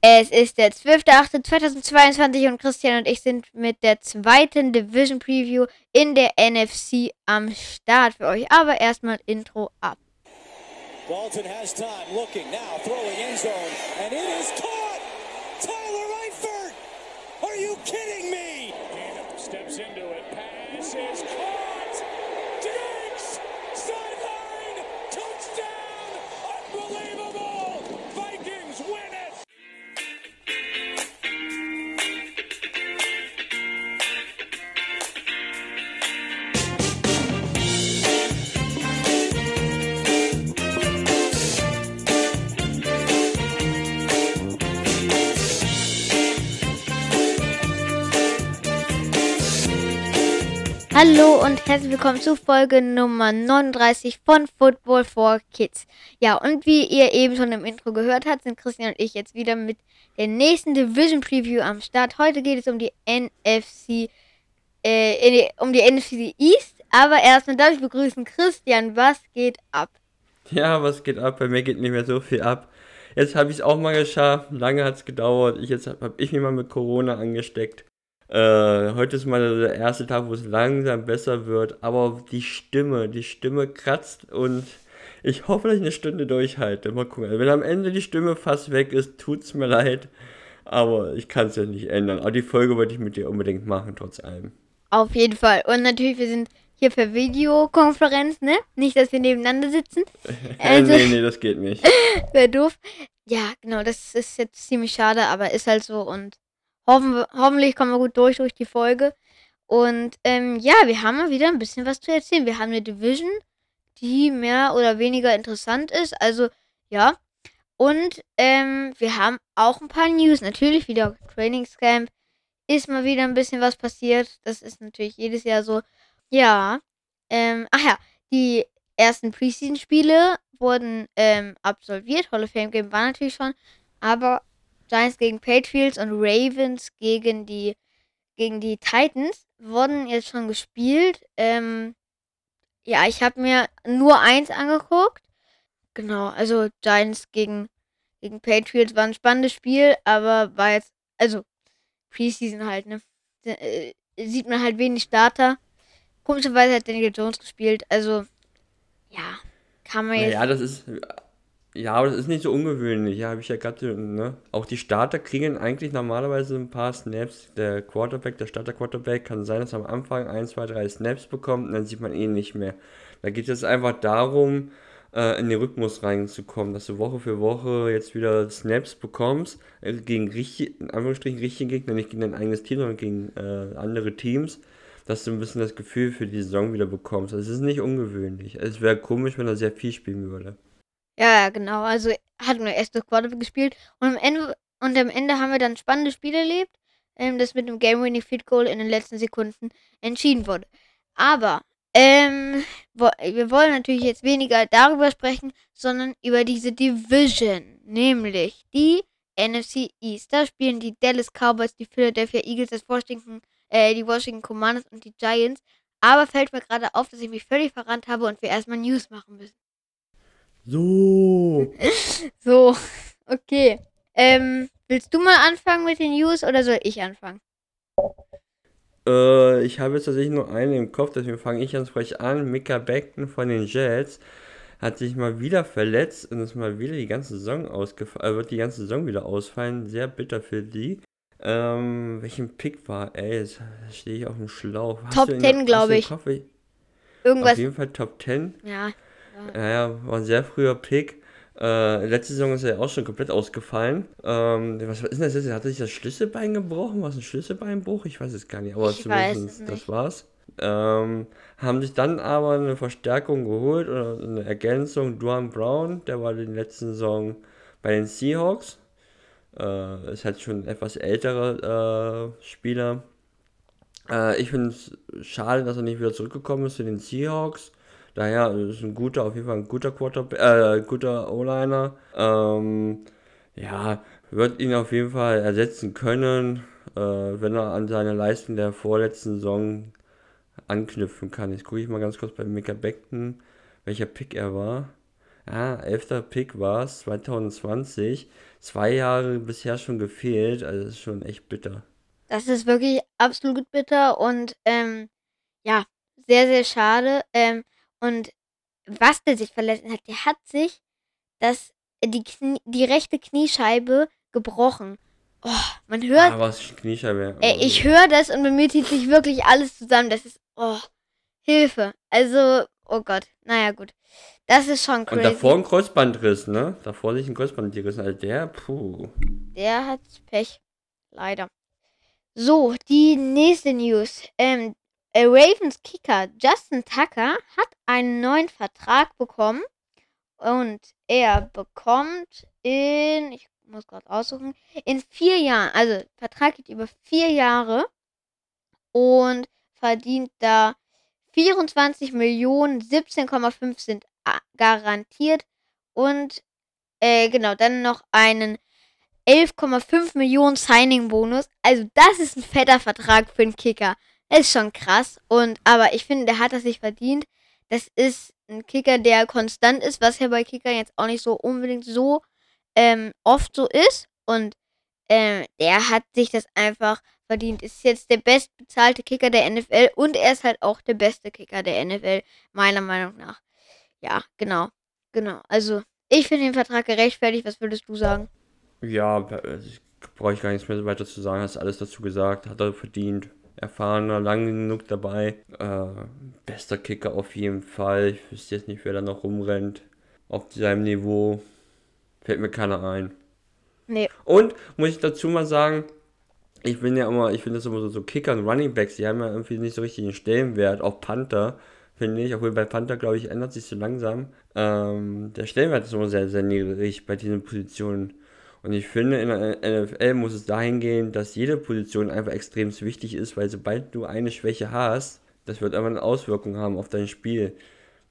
Es ist der 12.08.2022 und Christian und ich sind mit der zweiten Division Preview in der NFC am Start für euch. Aber erstmal Intro ab. Dalton has time, looking now, throwing end zone, and it is caught! Hallo und herzlich willkommen zu Folge Nummer 39 von Football for Kids. Ja, und wie ihr eben schon im Intro gehört habt, sind Christian und ich jetzt wieder mit der nächsten Division Preview am Start. Heute geht es um die NFC, äh, um die NFC East. Aber erstmal darf ich begrüßen Christian. Was geht ab? Ja, was geht ab? Bei mir geht nicht mehr so viel ab. Jetzt habe ich es auch mal geschafft. Lange hat es gedauert. Ich, jetzt habe ich mich mal mit Corona angesteckt. Äh, heute ist mal der erste Tag, wo es langsam besser wird, aber die Stimme, die Stimme kratzt und ich hoffe, dass ich eine Stunde durchhalte. Mal gucken. Also wenn am Ende die Stimme fast weg ist, tut es mir leid, aber ich kann es ja nicht ändern. Aber die Folge wollte ich mit dir unbedingt machen, trotz allem. Auf jeden Fall. Und natürlich, wir sind hier per Videokonferenz, ne? Nicht, dass wir nebeneinander sitzen. Also, nee, nee, das geht nicht. Wäre doof. Ja, genau, das ist jetzt ziemlich schade, aber ist halt so und Hoffen, hoffentlich kommen wir gut durch durch die Folge. Und ähm, ja, wir haben mal wieder ein bisschen was zu erzählen. Wir haben eine Division, die mehr oder weniger interessant ist. Also ja. Und ähm, wir haben auch ein paar News. Natürlich wieder Trainingscamp. Ist mal wieder ein bisschen was passiert. Das ist natürlich jedes Jahr so. Ja. Ähm, ach ja, die ersten Preseason-Spiele wurden ähm, absolviert. Hall of Fame Game war natürlich schon. Aber Giants gegen Patriots und Ravens gegen die, gegen die Titans wurden jetzt schon gespielt. Ähm, ja, ich habe mir nur eins angeguckt. Genau, also Giants gegen, gegen Patriots war ein spannendes Spiel, aber war jetzt, also Preseason halt, ne? Äh, sieht man halt wenig Starter. Komischerweise hat Daniel Jones gespielt, also ja, kann man jetzt. Ja, das ist ja, aber das ist nicht so ungewöhnlich. Ja, habe ich ja gerade, ne? Auch die Starter kriegen eigentlich normalerweise ein paar Snaps. Der Quarterback, der Starter-Quarterback, kann sein, dass er am Anfang 1, 2, 3 Snaps bekommt und dann sieht man ihn nicht mehr. Da geht es einfach darum, äh, in den Rhythmus reinzukommen, dass du Woche für Woche jetzt wieder Snaps bekommst, äh, gegen richtig, in Anführungsstrichen richtige Gegner, nicht gegen dein eigenes Team, sondern gegen äh, andere Teams, dass du ein bisschen das Gefühl für die Saison wieder bekommst. Das ist nicht ungewöhnlich. Es wäre komisch, wenn er sehr viel spielen würde. Ja, genau. Also hat nur erst das Quarterback gespielt. Und am Ende, und am Ende haben wir dann spannende Spiele erlebt, ähm, das mit dem Game-Winning Field Goal in den letzten Sekunden entschieden wurde. Aber ähm, wir wollen natürlich jetzt weniger darüber sprechen, sondern über diese Division, nämlich die NFC East. Da spielen die Dallas Cowboys, die Philadelphia Eagles, das Washington, äh, die Washington Commanders und die Giants. Aber fällt mir gerade auf, dass ich mich völlig verrannt habe und wir erstmal News machen müssen. So. so, okay. Ähm, willst du mal anfangen mit den News oder soll ich anfangen? Äh, ich habe jetzt tatsächlich nur einen im Kopf, deswegen fange ich ganz frech an. Mika Beckton von den Jets hat sich mal wieder verletzt und ist mal wieder die ganze Saison ausgefallen, äh, wird die ganze Saison wieder ausfallen. Sehr bitter für die. Ähm, welchen Pick war? Ey, jetzt stehe ich auf dem Schlauch. Top 10, glaube ich. Irgendwas. Auf jeden Fall Top 10. Ja. Ja, ja, war ein sehr früher Pick. Äh, letzte Saison ist er ja auch schon komplett ausgefallen. Ähm, was ist denn das jetzt? Hat er sich das Schlüsselbein gebrochen? War es ein Schlüsselbeinbruch? Ich weiß es gar nicht, aber ich zumindest das war's. Ähm, haben sich dann aber eine Verstärkung geholt oder eine Ergänzung. Duan Brown, der war in der letzten Saison bei den Seahawks. Äh, ist halt schon ein etwas älterer äh, Spieler. Äh, ich finde es schade, dass er nicht wieder zurückgekommen ist zu den Seahawks. Daher ist ein guter, auf jeden Fall ein guter Quarterback, äh, guter O-Liner. Ähm, ja, wird ihn auf jeden Fall ersetzen können, äh, wenn er an seine Leistung der vorletzten Saison anknüpfen kann. Jetzt gucke ich mal ganz kurz bei Mika Beckton, welcher Pick er war. Ja, 11. Pick war es, 2020. Zwei Jahre bisher schon gefehlt, also das ist schon echt bitter. Das ist wirklich absolut bitter und ähm, ja, sehr, sehr schade. Ähm, und was der sich verletzt hat, der hat sich das, die, Knie, die rechte Kniescheibe gebrochen. Oh, man hört. Ah, was Kniescheibe. Ey, ich höre das und bei mir zieht sich wirklich alles zusammen. Das ist, oh, Hilfe. Also, oh Gott. Naja, gut. Das ist schon crazy. Und davor ein Kreuzbandriss, ne? Davor sich ein Kreuzband gerissen. Also der, puh. Der hat Pech. Leider. So, die nächste News. Ähm, Ravens Kicker Justin Tucker hat einen neuen Vertrag bekommen. Und er bekommt in, ich muss gerade aussuchen, in vier Jahren, also Vertrag geht über vier Jahre und verdient da 24 Millionen, 17,5 sind garantiert und äh, genau, dann noch einen 11,5 Millionen Signing-Bonus. Also das ist ein fetter Vertrag für einen Kicker. Ist schon krass. Und aber ich finde, der hat das nicht verdient. Das ist ein Kicker, der konstant ist, was ja bei Kickern jetzt auch nicht so unbedingt so ähm, oft so ist. Und ähm, der hat sich das einfach verdient. Ist jetzt der bestbezahlte Kicker der NFL und er ist halt auch der beste Kicker der NFL, meiner Meinung nach. Ja, genau. Genau. Also, ich finde den Vertrag gerechtfertigt. Was würdest du sagen? Ja, brauche ich gar nichts mehr weiter zu sagen. Hast alles dazu gesagt. Hat er verdient. Erfahrener, lang genug dabei. Äh, bester Kicker auf jeden Fall. Ich wüsste jetzt nicht, wer da noch rumrennt. Auf seinem Niveau. Fällt mir keiner ein. Nee. Und muss ich dazu mal sagen, ich bin ja immer, ich finde das immer so, so Kicker und Running Backs, die haben ja irgendwie nicht so richtig den Stellenwert, auch Panther, finde ich, obwohl bei Panther, glaube ich, ändert sich so langsam. Ähm, der Stellenwert ist immer sehr, sehr niedrig bei diesen Positionen. Und ich finde, in der NFL muss es dahin gehen, dass jede Position einfach extrem wichtig ist, weil sobald du eine Schwäche hast, das wird einfach eine Auswirkung haben auf dein Spiel.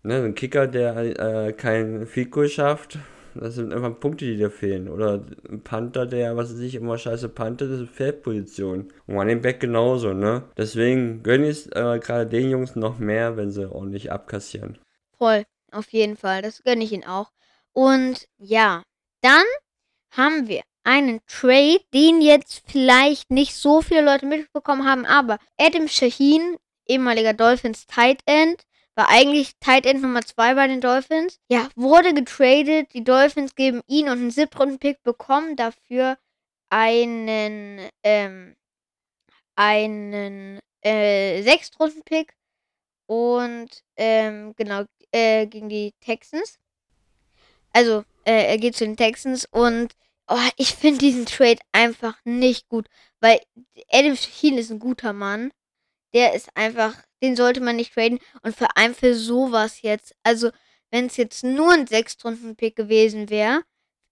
Ne, ein Kicker, der äh, kein Goal schafft, das sind einfach Punkte, die dir fehlen. Oder ein Panther, der, was weiß ich, immer scheiße Panther, das ist Feldposition. Und Running Back genauso, ne? Deswegen gönne ich äh, gerade den Jungs noch mehr, wenn sie ordentlich abkassieren. Voll, auf jeden Fall. Das gönne ich ihnen auch. Und ja, dann haben wir einen Trade, den jetzt vielleicht nicht so viele Leute mitbekommen haben, aber Adam Shaheen, ehemaliger Dolphins Tight End, war eigentlich Tight End Nummer 2 bei den Dolphins. Ja, wurde getradet. Die Dolphins geben ihn und einen Siebtrunden-Pick, bekommen dafür einen, ähm, einen äh, Sechstrunden-Pick und ähm, genau, äh, gegen die Texans. Also, äh, er geht zu den Texans und oh, ich finde diesen Trade einfach nicht gut, weil Adam Shaheen ist ein guter Mann. Der ist einfach den sollte man nicht traden. Und vor allem für sowas jetzt. Also, wenn es jetzt nur ein Sechstrunden-Pick gewesen wäre,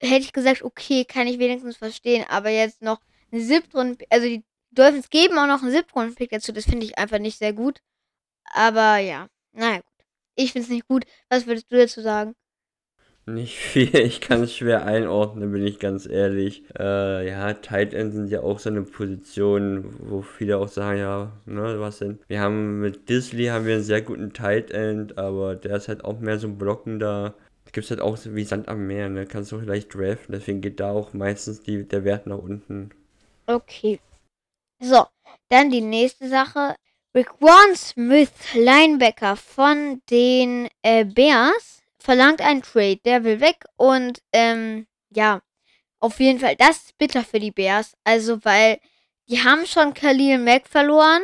hätte ich gesagt, okay, kann ich wenigstens verstehen. Aber jetzt noch eine Siebtrunden, also die Dolphins geben auch noch einen Siebtrunden-Pick dazu. Das finde ich einfach nicht sehr gut. Aber ja, naja, gut. Ich finde es nicht gut. Was würdest du dazu sagen? Nicht viel, ich kann es schwer einordnen, bin ich ganz ehrlich. Äh, ja, Tight End sind ja auch so eine Position, wo viele auch sagen, ja, ne, was denn? Wir haben mit Disley haben wir einen sehr guten Tight End, aber der ist halt auch mehr so ein blockender. Gibt es halt auch wie Sand am Meer, ne? Kannst du vielleicht draften, deswegen geht da auch meistens die, der Wert nach unten. Okay. So, dann die nächste Sache. Rick Warren Smith, Linebacker von den äh, Bears verlangt einen Trade, der will weg und ähm, ja, auf jeden Fall, das ist bitter für die Bears. Also, weil die haben schon Khalil Mack verloren,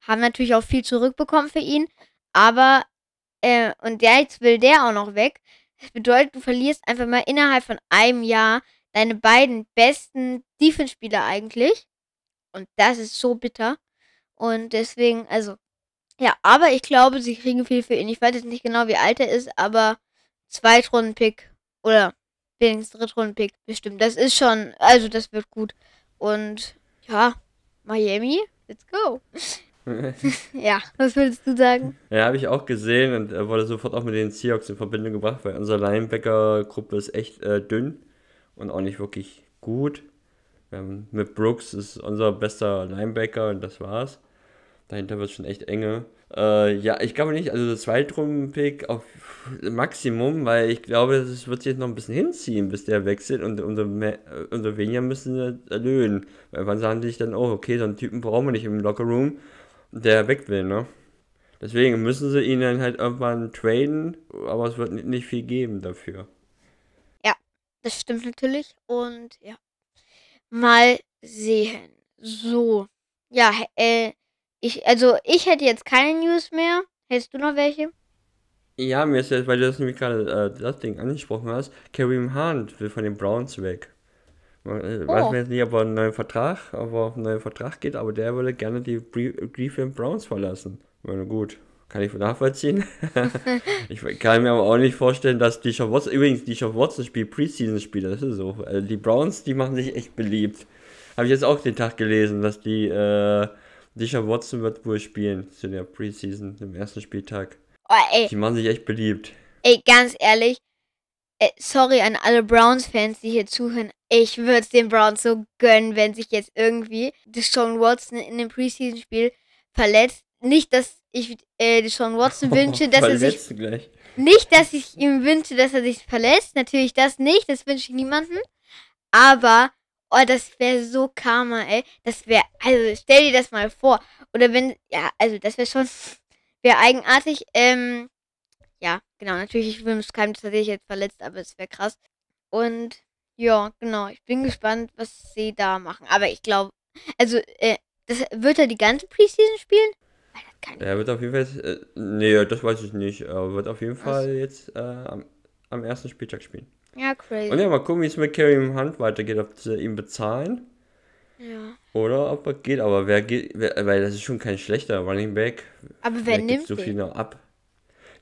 haben natürlich auch viel zurückbekommen für ihn, aber äh, und der jetzt will der auch noch weg. Das bedeutet, du verlierst einfach mal innerhalb von einem Jahr deine beiden besten Defense-Spieler eigentlich. Und das ist so bitter. Und deswegen, also, ja, aber ich glaube, sie kriegen viel für ihn. Ich weiß jetzt nicht genau, wie alt er ist, aber Zweitrunden-Pick oder wenigstens Drittrunden-Pick bestimmt. Das ist schon, also das wird gut. Und ja, Miami, let's go. ja, was würdest du sagen? Ja, habe ich auch gesehen und er wurde sofort auch mit den Seahawks in Verbindung gebracht, weil unsere Linebacker-Gruppe ist echt äh, dünn und auch nicht wirklich gut. mit Brooks ist unser bester Linebacker und das war's. Dahinter wird schon echt enge. Äh, ja, ich glaube nicht, also das Zweitrunden-Pick auf Maximum, weil ich glaube, es wird sich jetzt noch ein bisschen hinziehen, bis der wechselt und umso, mehr, umso weniger müssen sie erlöhen. Weil wann sagen die sich dann, oh, okay, so einen Typen brauchen wir nicht im Lockerroom, der weg will, ne? Deswegen müssen sie ihn dann halt irgendwann traden, aber es wird nicht viel geben dafür. Ja, das stimmt natürlich. Und ja, mal sehen. So, ja, äh, ich, also ich hätte jetzt keine News mehr. Hättest du noch welche? Ja, mir ist jetzt, weil du das nämlich gerade äh, das Ding angesprochen hast, Kareem Hunt will von den Browns weg. Äh, oh. Weiß man jetzt nicht, ob er einen neuen Vertrag, ob er auf einen neuen Vertrag geht, aber der würde gerne die Cleveland Browns verlassen. Meine, gut, kann ich nachvollziehen. ich kann mir aber auch nicht vorstellen, dass die Sean Watson, übrigens, die Sean Watson spielt Preseason-Spieler, das ist so. Also die Browns, die machen sich echt beliebt. Habe ich jetzt auch den Tag gelesen, dass die, äh, Disha Watson wird wohl spielen zu der Preseason, im ersten Spieltag. Oh, ey. Die machen sich echt beliebt. Ey, ganz ehrlich, sorry an alle Browns-Fans, die hier zuhören. Ich würde es den Browns so gönnen, wenn sich jetzt irgendwie Deshaun Watson in dem Preseason-Spiel verletzt. Nicht, dass ich äh, Deshaun Watson wünsche, dass er sich. Gleich. Nicht, dass ich ihm wünsche, dass er sich verletzt. Natürlich das nicht, das wünsche ich niemandem. Aber Oh, das wäre so Karma, ey. Das wäre, also stell dir das mal vor. Oder wenn, ja, also das wäre schon, wäre eigenartig. Ähm, ja, genau, natürlich, ich will es keinem tatsächlich jetzt verletzt, aber es wäre krass. Und ja, genau, ich bin gespannt, was sie da machen. Aber ich glaube, also, äh, das, wird er die ganze Preseason spielen? Er wird auf jeden Fall, äh, nee, das weiß ich nicht. Er wird auf jeden Fall jetzt äh, am, am ersten Spieltag spielen. Ja, crazy. Und ja, mal gucken, wie es mit Kareem Hunt weitergeht, ob sie ihn bezahlen. Ja. Oder ob er geht, aber wer geht, wer, weil das ist schon kein schlechter Running Back. Aber wer, wer nimmt so viel noch ab?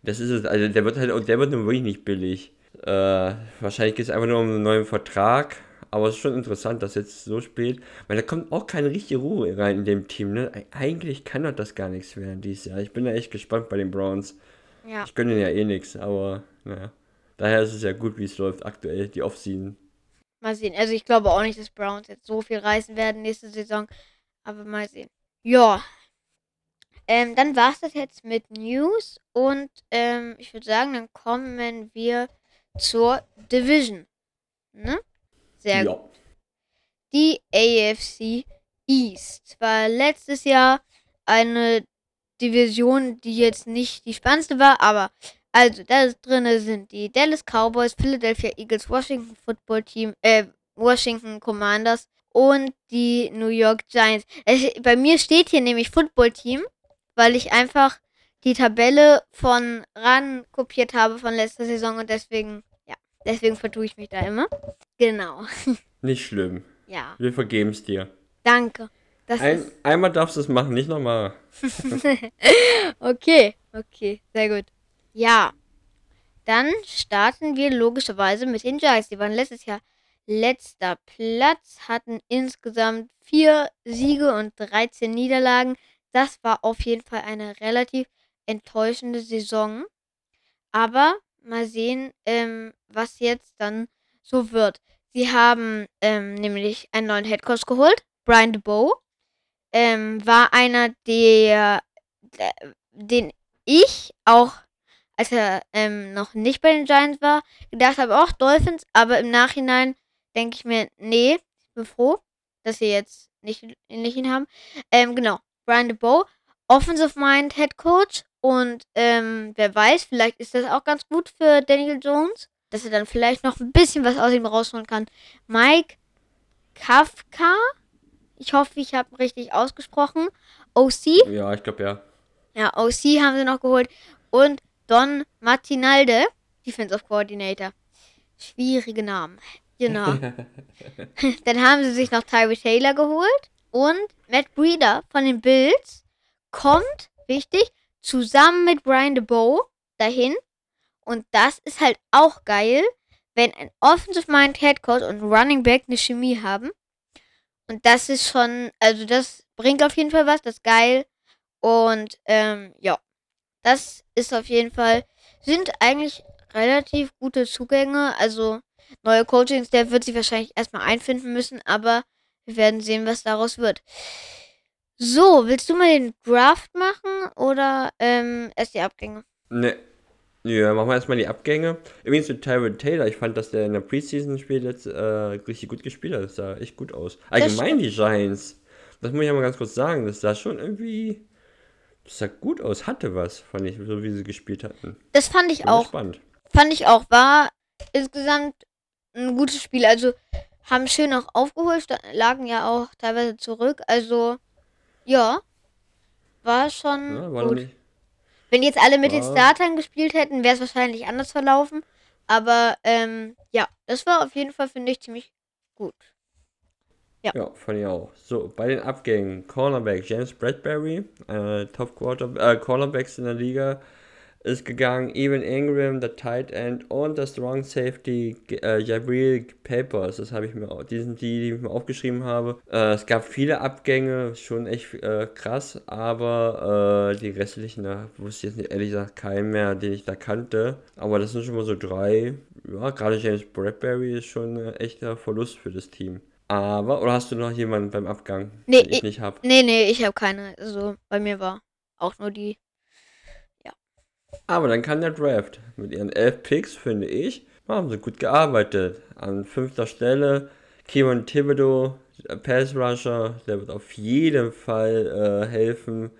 Das ist es, also der wird halt, der wird nur wirklich nicht billig. Äh, wahrscheinlich geht es einfach nur um einen neuen Vertrag, aber es ist schon interessant, dass jetzt so spät, weil da kommt auch keine richtige Ruhe rein in dem Team, ne? Eigentlich kann doch das gar nichts werden dieses Jahr. Ich bin da echt gespannt bei den Browns. Ja. Ich gönne ja eh nichts, aber naja. Daher ist es ja gut, wie es läuft aktuell, die Offseason. Mal sehen. Also ich glaube auch nicht, dass Browns jetzt so viel reißen werden nächste Saison. Aber mal sehen. Ja. Ähm, dann war es das jetzt mit News. Und ähm, ich würde sagen, dann kommen wir zur Division. Ne? Sehr ja. gut. Die AFC East war letztes Jahr eine Division, die jetzt nicht die spannendste war, aber also, da drin sind die Dallas Cowboys, Philadelphia Eagles, Washington Football Team, äh, Washington Commanders und die New York Giants. Es, bei mir steht hier nämlich Football Team, weil ich einfach die Tabelle von ran kopiert habe von letzter Saison und deswegen, ja, deswegen vertue ich mich da immer. Genau. Nicht schlimm. Ja. Wir vergeben es dir. Danke. Ein, einmal darfst du es machen, nicht nochmal. okay, okay, sehr gut. Ja. Dann starten wir logischerweise mit den Giants. Die waren letztes Jahr letzter Platz, hatten insgesamt vier Siege und 13 Niederlagen. Das war auf jeden Fall eine relativ enttäuschende Saison. Aber mal sehen, ähm, was jetzt dann so wird. Sie haben ähm, nämlich einen neuen Headcoach geholt. Brian DeBow ähm, war einer, der, der, den ich auch als er ähm, noch nicht bei den Giants war, gedacht habe, auch Dolphins, aber im Nachhinein denke ich mir, nee, ich bin froh, dass sie jetzt nicht, nicht ihn haben. Ähm, genau, Brian DeBow, Offensive Mind Head Coach und ähm, wer weiß, vielleicht ist das auch ganz gut für Daniel Jones, dass er dann vielleicht noch ein bisschen was aus ihm rausholen kann. Mike Kafka, ich hoffe, ich habe richtig ausgesprochen. OC. Ja, ich glaube ja. Ja, OC haben sie noch geholt. Und Don Martinalde, Defensive Coordinator. Schwierige Namen. Genau. Dann haben sie sich noch Tyree Taylor geholt und Matt Breeder von den Bills kommt, wichtig, zusammen mit Brian DeBow dahin. Und das ist halt auch geil, wenn ein Offensive Mind Head Coach und Running Back eine Chemie haben. Und das ist schon, also das bringt auf jeden Fall was, das ist geil. Und ähm, ja, das ist auf jeden Fall, sind eigentlich relativ gute Zugänge. Also neue Coachings, der wird sich wahrscheinlich erstmal einfinden müssen, aber wir werden sehen, was daraus wird. So, willst du mal den Draft machen oder ähm, erst die Abgänge? Ne. Ja, machen wir erstmal die Abgänge. Übrigens zu Tyrod Taylor, ich fand, dass der in der Preseason-Spiel jetzt äh, richtig gut gespielt hat. Das sah echt gut aus. Allgemein die Giants. Das muss ich ja mal ganz kurz sagen. Das sah schon irgendwie. Das sah gut aus, hatte was, fand ich, so wie sie gespielt hatten. Das fand ich Bin auch. Spannend. Fand ich auch. War insgesamt ein gutes Spiel. Also haben schön auch aufgeholt, lagen ja auch teilweise zurück. Also ja, war schon ja, war gut. Nicht, Wenn jetzt alle mit war, den Startern gespielt hätten, wäre es wahrscheinlich anders verlaufen. Aber ähm, ja, das war auf jeden Fall, finde ich, ziemlich gut. Ja. ja, fand ich auch. So, bei den Abgängen, Cornerback James Bradbury, äh, Top Quarter, äh, Cornerbacks in der Liga, ist gegangen. Evan Ingram, der Tight End und der Strong Safety äh, Jabril Papers. Das habe ich mir auch, die sind die, die ich mir aufgeschrieben habe. Äh, es gab viele Abgänge, schon echt äh, krass, aber äh, die restlichen, da wusste ich jetzt nicht, ehrlich gesagt keinen mehr, den ich da kannte. Aber das sind schon mal so drei. Ja, gerade James Bradbury ist schon ein echter Verlust für das Team. Aber, oder hast du noch jemanden beim Abgang, nee, den ich, ich nicht habe? Nee, nee, ich habe keine. Also bei mir war auch nur die aber dann kann der Draft. Mit ihren elf Picks, finde ich, haben sie gut gearbeitet. An fünfter Stelle Kevin Thibodeau, Pass Rusher, der wird auf jeden Fall äh, helfen.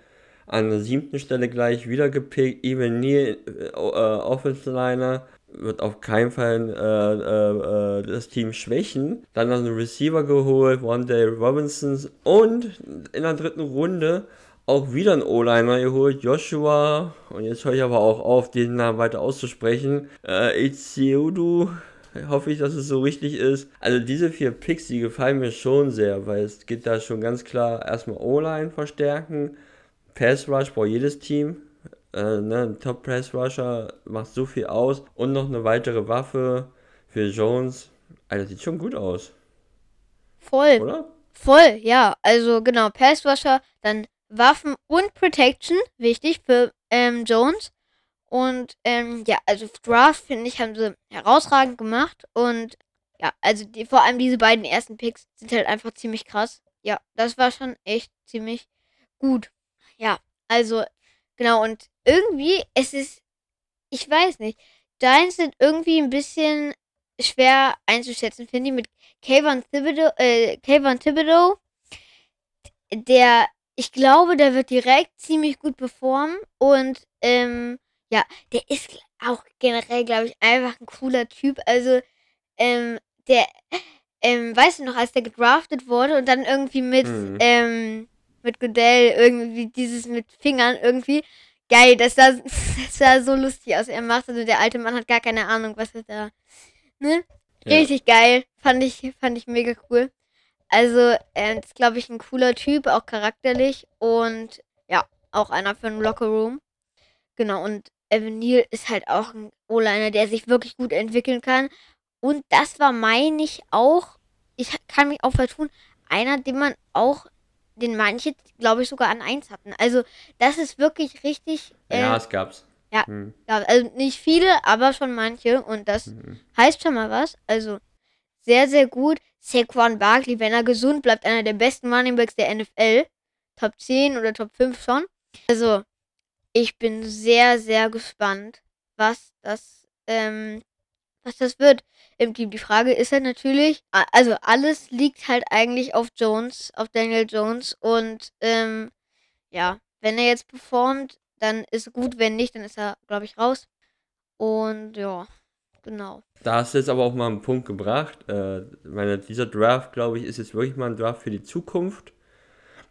An der siebten Stelle gleich wieder gepickt. Even Neal, äh, äh, Offensive Liner, wird auf keinen Fall äh, äh, das Team schwächen. Dann noch einen Receiver geholt, One Day Robinson. Und in der dritten Runde auch wieder ein O-Liner geholt, Joshua, und jetzt höre ich aber auch auf, den Namen weiter auszusprechen, äh, Itsiudu, hoffe ich, dass es so richtig ist. Also diese vier Picks, die gefallen mir schon sehr, weil es geht da schon ganz klar erstmal O-Line verstärken, Pass Rush braucht jedes Team, äh, ne, Top Pass Rusher macht so viel aus und noch eine weitere Waffe für Jones. Also sieht schon gut aus. Voll. Oder? Voll, ja. Also genau, Pass Rusher, dann Waffen und Protection, wichtig für ähm, Jones. Und ähm, ja, also Draft, finde ich, haben sie herausragend gemacht. Und ja, also die, vor allem diese beiden ersten Picks sind halt einfach ziemlich krass. Ja, das war schon echt ziemlich gut. Ja, also genau. Und irgendwie, es ist, ich weiß nicht, Deins sind irgendwie ein bisschen schwer einzuschätzen, finde ich, mit Kayvon Thibodeau, äh, Kayvon Thibodeau, der ich glaube, der wird direkt ziemlich gut performen. Und ähm, ja, der ist auch generell, glaube ich, einfach ein cooler Typ. Also, ähm, der, ähm, weißt du noch, als der gedraftet wurde und dann irgendwie mit, mhm. ähm, mit Goodell irgendwie dieses mit Fingern irgendwie. Geil, das sah, das sah so lustig aus. Er macht, also der alte Mann hat gar keine Ahnung, was er da, ne? Richtig ja. geil. Fand ich, fand ich mega cool. Also, er ist, glaube ich, ein cooler Typ, auch charakterlich und ja, auch einer für einen Lockerroom. Genau, und Evan Neal ist halt auch ein O-Liner, der sich wirklich gut entwickeln kann. Und das war, meine ich, auch, ich kann mich auch vertun, einer, den man auch, den manche, glaube ich, sogar an 1 hatten. Also, das ist wirklich richtig. Äh, ja, es gab's. Ja, hm. also nicht viele, aber schon manche. Und das hm. heißt schon mal was. Also, sehr, sehr gut. Saquon Barkley, wenn er gesund bleibt, einer der besten Runningbacks der NFL. Top 10 oder Top 5 schon. Also, ich bin sehr, sehr gespannt, was das, ähm, was das wird im Team. Die Frage ist halt natürlich, also alles liegt halt eigentlich auf Jones, auf Daniel Jones und ähm, ja, wenn er jetzt performt, dann ist gut, wenn nicht, dann ist er, glaube ich, raus. Und ja, genau. Da hast du jetzt aber auch mal einen Punkt gebracht. Äh, meine, dieser Draft, glaube ich, ist jetzt wirklich mal ein Draft für die Zukunft.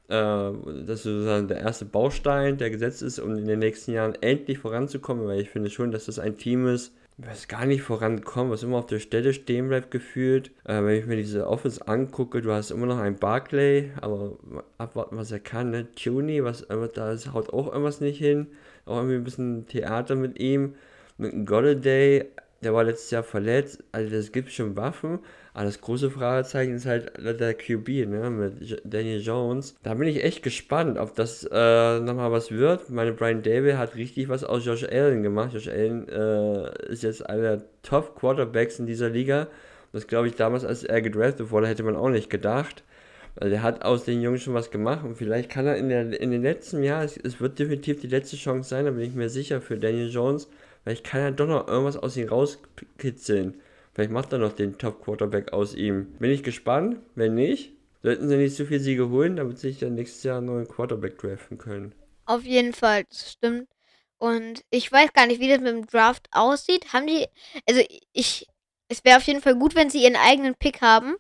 Äh, das ist sozusagen der erste Baustein, der gesetzt ist, um in den nächsten Jahren endlich voranzukommen, weil ich finde schon, dass das ein Team ist, was gar nicht vorankommt, was immer auf der Stelle stehen bleibt gefühlt. Äh, wenn ich mir diese Office angucke, du hast immer noch einen Barclay, aber abwarten, was er kann, ne? Tuny, was, da haut auch irgendwas nicht hin. Auch irgendwie ein bisschen Theater mit ihm. Mit Golladay, der war letztes Jahr verletzt, also es gibt schon Waffen, aber das große Fragezeichen ist halt der QB, ne, mit Daniel Jones. Da bin ich echt gespannt, ob das äh, nochmal was wird. Meine Brian David hat richtig was aus Josh Allen gemacht. Josh Allen äh, ist jetzt einer der Top Quarterbacks in dieser Liga. Das glaube ich damals, als er gedraftet wurde, hätte man auch nicht gedacht. Also er hat aus den Jungs schon was gemacht und vielleicht kann er in, der, in den letzten Jahren, es, es wird definitiv die letzte Chance sein, da bin ich mir sicher für Daniel Jones, Vielleicht kann er doch noch irgendwas aus ihm rauskitzeln. Vielleicht macht er noch den Top-Quarterback aus ihm. Bin ich gespannt. Wenn nicht, sollten sie nicht so viel Siege holen, damit sie sich dann nächstes Jahr einen neuen Quarterback draften können. Auf jeden Fall, das stimmt. Und ich weiß gar nicht, wie das mit dem Draft aussieht. Haben die, also ich, es wäre auf jeden Fall gut, wenn sie ihren eigenen Pick haben.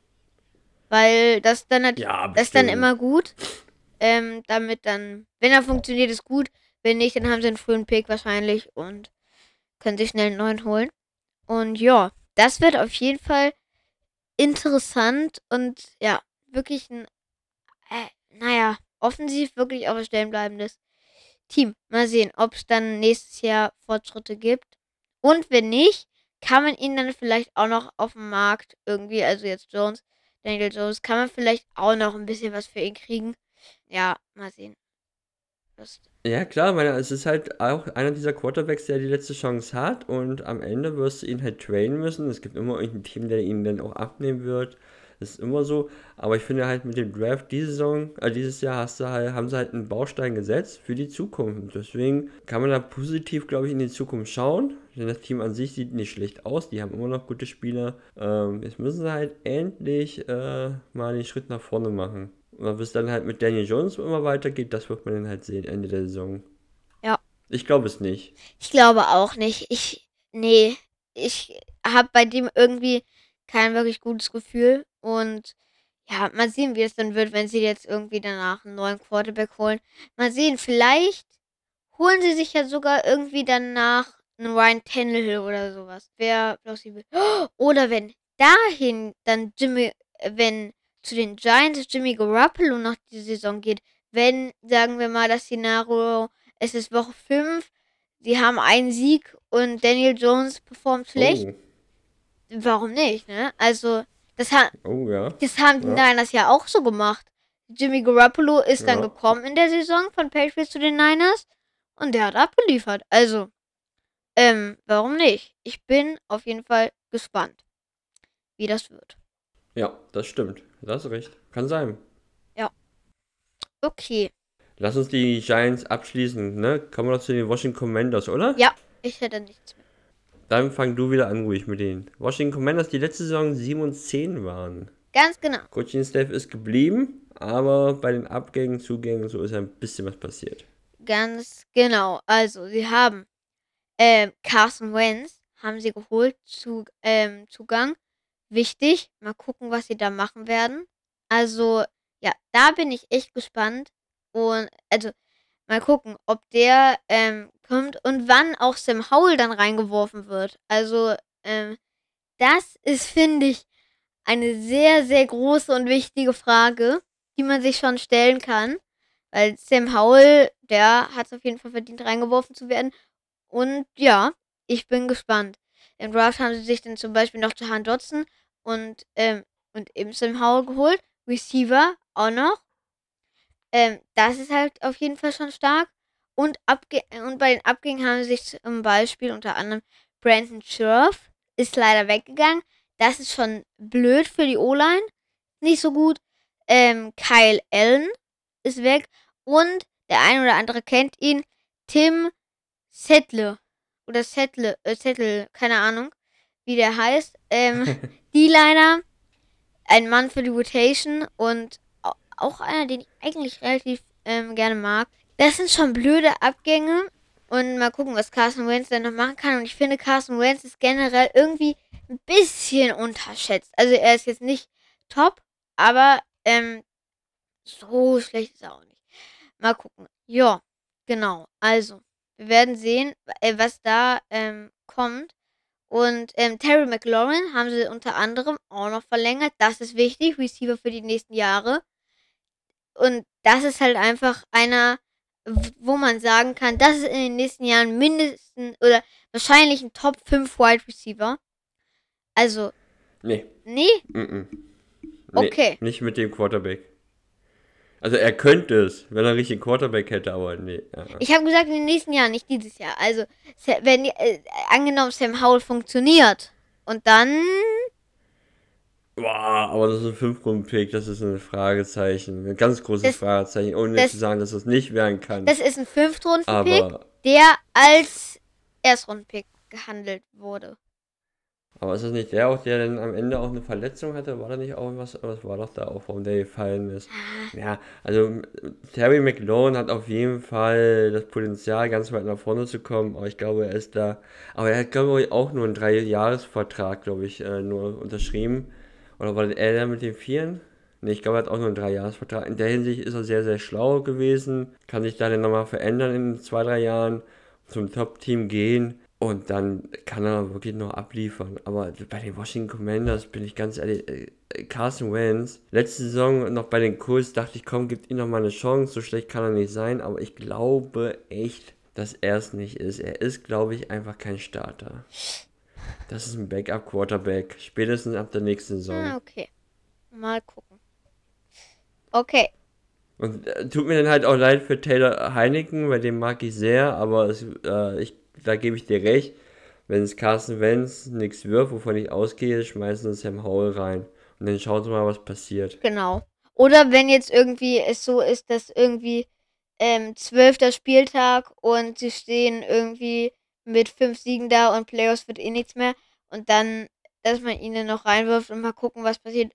Weil das dann, hat, ja, das ist dann immer gut. Ähm, damit dann, wenn er funktioniert, ist gut. Wenn nicht, dann haben sie einen frühen Pick wahrscheinlich. Und können sich schnell einen neuen holen. Und ja, das wird auf jeden Fall interessant und ja, wirklich ein, äh, naja, offensiv wirklich auf Stellen bleibendes Team. Mal sehen, ob es dann nächstes Jahr Fortschritte gibt. Und wenn nicht, kann man ihn dann vielleicht auch noch auf dem Markt irgendwie, also jetzt Jones, Daniel Jones, kann man vielleicht auch noch ein bisschen was für ihn kriegen. Ja, mal sehen wirst. Ja, klar, meine, es ist halt auch einer dieser Quarterbacks, der die letzte Chance hat und am Ende wirst du ihn halt trainen müssen. Es gibt immer irgendein Team, der ihn dann auch abnehmen wird. Das ist immer so. Aber ich finde halt mit dem Draft diese Saison, äh, dieses Jahr hast du halt, haben sie halt einen Baustein gesetzt für die Zukunft. Deswegen kann man da positiv, glaube ich, in die Zukunft schauen. Denn das Team an sich sieht nicht schlecht aus. Die haben immer noch gute Spieler. Ähm, jetzt müssen sie halt endlich äh, mal den Schritt nach vorne machen. Und bis dann halt mit Daniel Jones immer weitergeht, das wird man dann halt sehen, Ende der Saison. Ja. Ich glaube es nicht. Ich glaube auch nicht. Ich, nee, ich habe bei dem irgendwie kein wirklich gutes Gefühl. Und ja, mal sehen, wie es dann wird, wenn sie jetzt irgendwie danach einen neuen Quarterback holen. Mal sehen, vielleicht holen sie sich ja sogar irgendwie danach einen Ryan Tannehill oder sowas. Wäre plausibel. Oder wenn dahin dann Jimmy, wenn zu den Giants Jimmy Garoppolo noch die Saison geht, wenn, sagen wir mal, das Szenario, es ist Woche 5, sie haben einen Sieg und Daniel Jones performt schlecht, oh. warum nicht, ne? Also, das, ha oh, ja. das haben die ja. Niners ja auch so gemacht. Jimmy Garoppolo ist dann gekommen in der Saison von Patriots zu den Niners und der hat abgeliefert. Also, ähm, warum nicht? Ich bin auf jeden Fall gespannt, wie das wird. Ja, das stimmt. Da hast du recht. Kann sein. Ja. Okay. Lass uns die Giants abschließen, ne? Kommen wir noch zu den Washington Commanders, oder? Ja, ich hätte nichts mehr. Dann fang du wieder an, ruhig mit den Washington Commanders, die letzte Saison 7 und 10 waren. Ganz genau. Coaching Staff ist geblieben, aber bei den Abgängen, Zugängen, so ist ein bisschen was passiert. Ganz genau. Also, sie haben ähm, Carson Wentz haben sie geholt zu ähm, Zugang wichtig. Mal gucken, was sie da machen werden. Also, ja, da bin ich echt gespannt. Und, also, mal gucken, ob der ähm, kommt und wann auch Sam Howell dann reingeworfen wird. Also, ähm, das ist, finde ich, eine sehr, sehr große und wichtige Frage, die man sich schon stellen kann. Weil Sam Howell, der hat es auf jeden Fall verdient, reingeworfen zu werden. Und ja, ich bin gespannt. Im Draft haben sie sich dann zum Beispiel noch Jahan Dodson und, ähm, und eben Sam Howell geholt. Receiver auch noch. Ähm, das ist halt auf jeden Fall schon stark. Und, Abge und bei den Abgängen haben sich zum Beispiel unter anderem Brandon Scherf ist leider weggegangen. Das ist schon blöd für die O-Line. Nicht so gut. Ähm, Kyle Allen ist weg. Und der eine oder andere kennt ihn. Tim Settle. Oder Settle, äh, Settle, keine Ahnung, wie der heißt. Ähm, D-Liner, ein Mann für die Rotation und auch einer, den ich eigentlich relativ ähm, gerne mag. Das sind schon blöde Abgänge und mal gucken, was Carson Wentz dann noch machen kann. Und ich finde, Carson Wentz ist generell irgendwie ein bisschen unterschätzt. Also er ist jetzt nicht top, aber ähm, so schlecht ist er auch nicht. Mal gucken. Ja, genau. Also, wir werden sehen, äh, was da ähm, kommt. Und ähm, Terry McLaurin haben sie unter anderem auch noch verlängert. Das ist wichtig, Receiver für die nächsten Jahre. Und das ist halt einfach einer, wo man sagen kann, das ist in den nächsten Jahren mindestens oder wahrscheinlich ein Top 5 Wide Receiver. Also. Nee. Nee? Mm -mm. nee okay. Nicht mit dem Quarterback. Also er könnte es, wenn er richtig Quarterback hätte, aber nee. Ja. Ich habe gesagt, in den nächsten Jahren, nicht dieses Jahr. Also, wenn äh, angenommen Sam Howell funktioniert und dann. Boah, aber das ist ein 5-Runden-Pick, das ist ein Fragezeichen. Ein ganz großes das, Fragezeichen, ohne das, zu sagen, dass das nicht werden kann. Das ist ein 5-Runden-Pick, der als Erstrunden-Pick gehandelt wurde. Aber ist das nicht der auch, der dann am Ende auch eine Verletzung hatte? War da nicht auch was? Was war doch da auch, warum der gefallen ist? Ah. Ja, also Terry McLaurin hat auf jeden Fall das Potenzial, ganz weit nach vorne zu kommen. Aber ich glaube, er ist da. Aber er hat, glaube ich, auch nur einen Drei-Jahres-Vertrag, glaube ich, äh, nur unterschrieben. Oder war er da mit den Vieren? Ne, ich glaube, er hat auch nur einen Drei-Jahres-Vertrag. In der Hinsicht ist er sehr, sehr schlau gewesen. Kann sich da dann nochmal verändern in zwei, drei Jahren. Zum Top-Team gehen. Und dann kann er wirklich noch abliefern. Aber bei den Washington Commanders bin ich ganz ehrlich, äh, Carson Wentz, letzte Saison noch bei den Colts dachte ich, komm, gibt ihm noch mal eine Chance, so schlecht kann er nicht sein. Aber ich glaube echt, dass er es nicht ist. Er ist, glaube ich, einfach kein Starter. Das ist ein Backup-Quarterback. Spätestens ab der nächsten Saison. Ah, okay. Mal gucken. Okay. Und äh, tut mir dann halt auch leid für Taylor Heineken, weil den mag ich sehr, aber es, äh, ich da gebe ich dir recht. Wenn es Carsten Wenz nichts wirft, wovon ich ausgehe, schmeißen sie Sam Howell rein. Und dann schauen sie mal, was passiert. Genau. Oder wenn jetzt irgendwie es so ist, dass irgendwie ähm, Spieltag und sie stehen irgendwie mit fünf Siegen da und Playoffs wird eh nichts mehr. Und dann, dass man ihnen noch reinwirft und mal gucken, was passiert.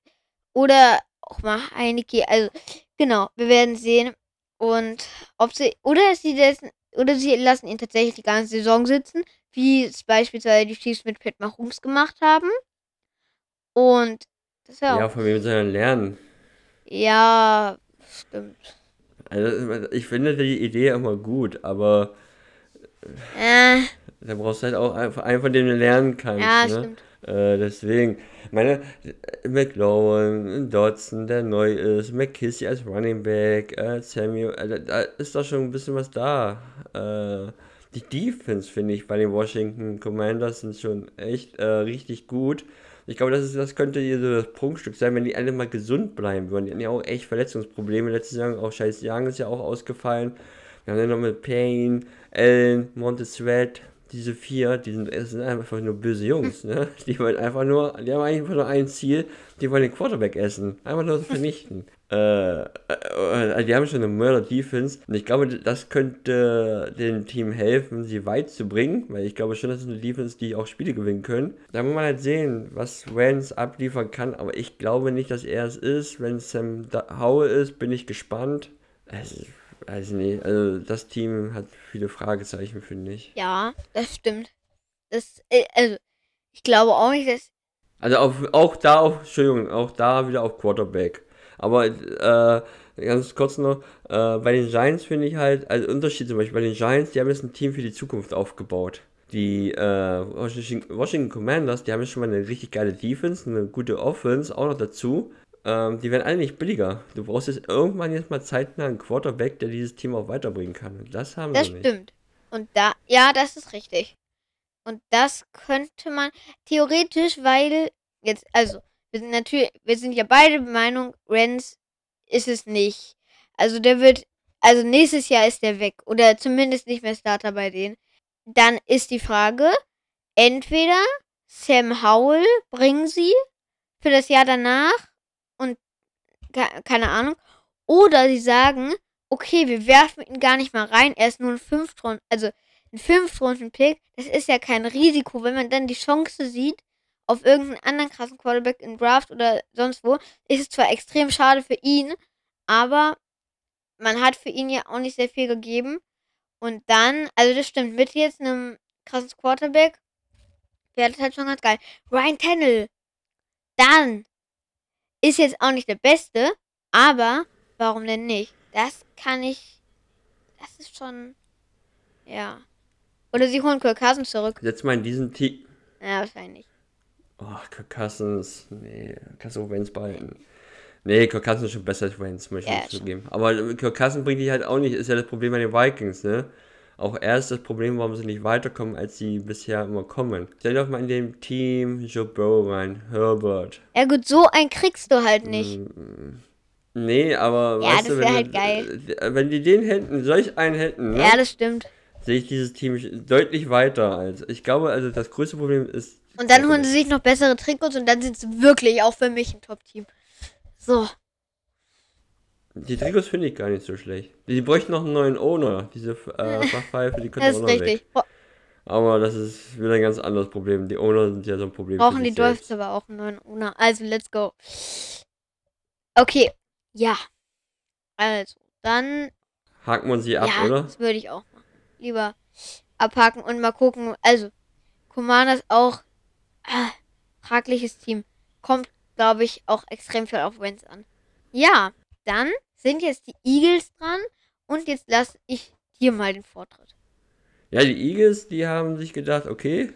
Oder auch mal Heineke. Also, genau, wir werden sehen. Und ob sie, oder sie das oder sie lassen ihn tatsächlich die ganze Saison sitzen, wie es beispielsweise die Chiefs mit Pat Mahomes gemacht haben. Und das ja. Ja, von wem soll er lernen? Ja, stimmt. Also, ich finde die Idee immer gut, aber. Äh. Da brauchst du halt auch einen, von dem du lernen kannst. Ja, ne? stimmt. Äh, deswegen, meine, McLaurin, Dodson, der neu ist, McKissy als Running Back, äh, Samuel, äh, da ist doch schon ein bisschen was da. Äh, die Defense, finde ich, bei den Washington Commanders sind schon echt äh, richtig gut. Ich glaube, das, ist, das könnte hier so das Prunkstück sein, wenn die alle mal gesund bleiben würden. Die hatten ja auch echt Verletzungsprobleme. Letztes Jahr auch Scheiß Young ist ja auch ausgefallen. Wir haben dann noch mit Payne, Allen, Montez Red, diese vier, die sind, sind einfach nur böse Jungs, ne? Die wollen einfach nur, die haben einfach nur ein Ziel, die wollen den Quarterback essen. Einfach nur vernichten. äh, äh, die haben schon eine Mörder-Defense und ich glaube, das könnte dem Team helfen, sie weit zu bringen, weil ich glaube schon, das ist eine Defense, die auch Spiele gewinnen können. Da muss man halt sehen, was Rance abliefern kann, aber ich glaube nicht, dass er es ist. Wenn Sam Howell ist, bin ich gespannt. Es ist weiß nicht, also das Team hat viele Fragezeichen, finde ich. Ja, das stimmt. Das, äh, also, ich glaube auch nicht, dass. Also auf, auch da, auf, Entschuldigung, auch da wieder auf Quarterback. Aber äh, ganz kurz noch, äh, bei den Giants finde ich halt, also Unterschied zum Beispiel, bei den Giants, die haben jetzt ein Team für die Zukunft aufgebaut. Die äh, Washington, Washington Commanders, die haben jetzt schon mal eine richtig geile Defense, eine gute Offense auch noch dazu. Ähm, die werden alle nicht billiger. Du brauchst jetzt irgendwann jetzt mal zeitnah einen Quarterback, der dieses Team auch weiterbringen kann. Und das haben das sie nicht. Das stimmt. Und da, ja, das ist richtig. Und das könnte man theoretisch, weil jetzt, also, wir sind natürlich, wir sind ja beide der Meinung, Renz ist es nicht. Also der wird, also nächstes Jahr ist der weg. Oder zumindest nicht mehr Starter bei denen. Dann ist die Frage, entweder Sam Howell bringen sie für das Jahr danach keine Ahnung. Oder sie sagen, okay, wir werfen ihn gar nicht mal rein, er ist nur ein Fünftrunden, also ein Fünftrunden-Pick. Das ist ja kein Risiko, wenn man dann die Chance sieht, auf irgendeinen anderen krassen Quarterback in Draft oder sonst wo, ist es zwar extrem schade für ihn, aber man hat für ihn ja auch nicht sehr viel gegeben. Und dann, also das stimmt, mit jetzt einem krassen Quarterback wäre das halt schon ganz geil. Ryan Tannell. Dann ist jetzt auch nicht der beste, aber warum denn nicht? Das kann ich. Das ist schon. Ja. Oder sie holen Kirk Cousins zurück. Setz mal in diesen Team. Ja, wahrscheinlich. Oh, Kirk Cousins. Nee, kannst du Wentz behalten. Nee, Kirk Cousins ist schon besser als Wentz, möchte ich ja, zugeben. Aber Kirk Cousins bringt dich halt auch nicht, ist ja das Problem bei den Vikings, ne? Auch er ist das Problem, warum sie nicht weiterkommen, als sie bisher immer kommen. Stell doch mal in dem Team Joe Burrow rein, Herbert. Ja gut, so einen kriegst du halt nicht. Mm, nee, aber ja, weißt das wäre halt geil. Wenn die den hätten, solch einen hätten, ne? Ja, das stimmt. Sehe ich dieses Team deutlich weiter als. Ich glaube, also das größte Problem ist Und dann holen sie sich noch bessere Trikots und dann sind sie wirklich auch für mich ein Top-Team. So. Die Trikots finde ich gar nicht so schlecht. Die bräuchten noch einen neuen Owner. Diese äh, Fachpfeife, die können auch noch richtig. weg. Aber das ist wieder ein ganz anderes Problem. Die Owner sind ja so ein Problem. Brauchen die Dolphins aber auch einen neuen Owner. Also, let's go. Okay. Ja. Also, dann. Haken wir sie ab, ja, oder? Das würde ich auch machen. Lieber abhaken und mal gucken. Also, Commanders auch. Äh, fragliches Team. Kommt, glaube ich, auch extrem viel auf Wentz an. Ja, dann sind jetzt die Eagles dran. Und jetzt lasse ich dir mal den Vortritt. Ja, die Eagles, die haben sich gedacht, okay,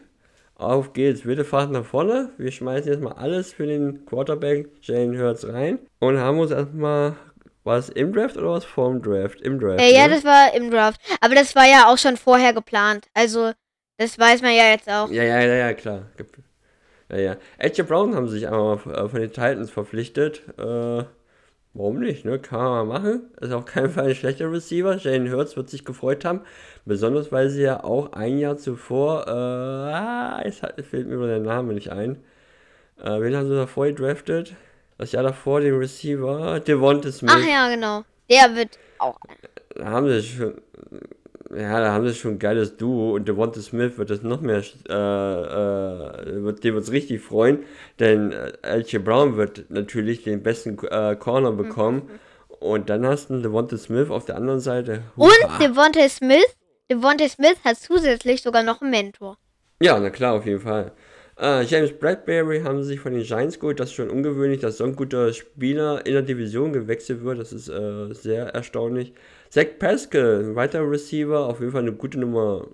auf geht's, wilde Fahrt nach vorne. Wir schmeißen jetzt mal alles für den Quarterback Jane Hurts rein und haben uns erstmal war es im Draft oder was vorm Draft? Im Draft. Äh, ja, ne? das war im Draft. Aber das war ja auch schon vorher geplant. Also, das weiß man ja jetzt auch. Ja, ja, ja, ja, klar. Ja, ja. Edge Brown haben sich einmal äh, von den Titans verpflichtet. Äh, Warum nicht, ne? Kann man mal machen. Ist auch kein Fall ein schlechter Receiver. Jalen Hurts wird sich gefreut haben. Besonders, weil sie ja auch ein Jahr zuvor, äh, ah, es fällt mir der Name nicht ein. Äh, wen haben sie davor gedraftet? Das Jahr davor den Receiver, Devonta Smith. Ach ja, genau. Der wird auch. Da haben sie schon, ja, da haben sie schon ein geiles Duo und Devonta Smith wird das noch mehr, äh, äh, wird, dem wird es richtig freuen, denn äh, Brown wird natürlich den besten äh, Corner bekommen mhm. und dann hast du Devonta Smith auf der anderen Seite. Und Devonta Smith, Devonta Smith hat zusätzlich sogar noch einen Mentor. Ja, na klar, auf jeden Fall. Uh, James Bradbury haben sie sich von den Giants geholt. Das ist schon ungewöhnlich, dass so ein guter Spieler in der Division gewechselt wird. Das ist uh, sehr erstaunlich. Zach Pascal, ein weiterer Receiver, auf jeden Fall eine gute Nummer.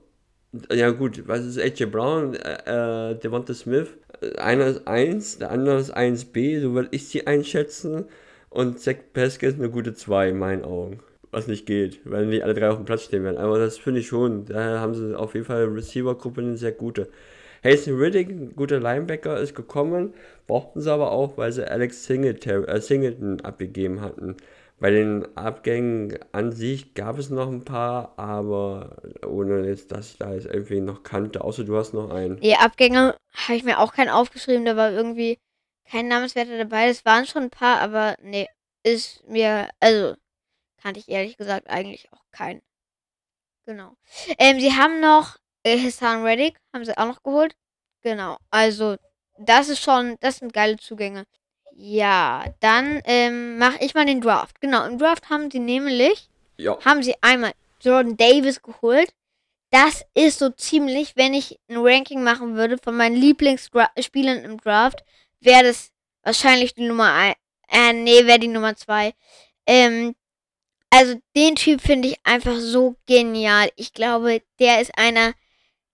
Ja gut, was ist AJ Brown, äh, äh, Devonta Smith? Einer ist 1, der andere ist 1b, so würde ich sie einschätzen. Und Zach Pascal ist eine gute 2 in meinen Augen. Was nicht geht, weil nicht alle drei auf dem Platz stehen werden. Aber das finde ich schon. Daher haben sie auf jeden Fall Receiver-Gruppe eine sehr gute. Hazen Riddick, ein guter Linebacker, ist gekommen, brauchten sie aber auch, weil sie Alex Singleton, äh, Singleton abgegeben hatten. Bei den Abgängen an sich gab es noch ein paar, aber ohne jetzt, dass ich da jetzt irgendwie noch kannte, außer du hast noch einen. Die Abgänge habe ich mir auch keinen aufgeschrieben, da war irgendwie kein Namenswerter dabei. Es waren schon ein paar, aber nee, ist mir, also kannte ich ehrlich gesagt eigentlich auch keinen. Genau. Ähm, sie haben noch äh, Hassan Reddick haben sie auch noch geholt. Genau. Also, das ist schon, das sind geile Zugänge. Ja, dann ähm, mache ich mal den Draft. Genau, im Draft haben sie nämlich, ja. haben sie einmal Jordan Davis geholt. Das ist so ziemlich, wenn ich ein Ranking machen würde von meinen Lieblingsspielern im Draft, wäre das wahrscheinlich die Nummer 1. Äh, nee, wäre die Nummer 2. Ähm, also den Typ finde ich einfach so genial. Ich glaube, der ist einer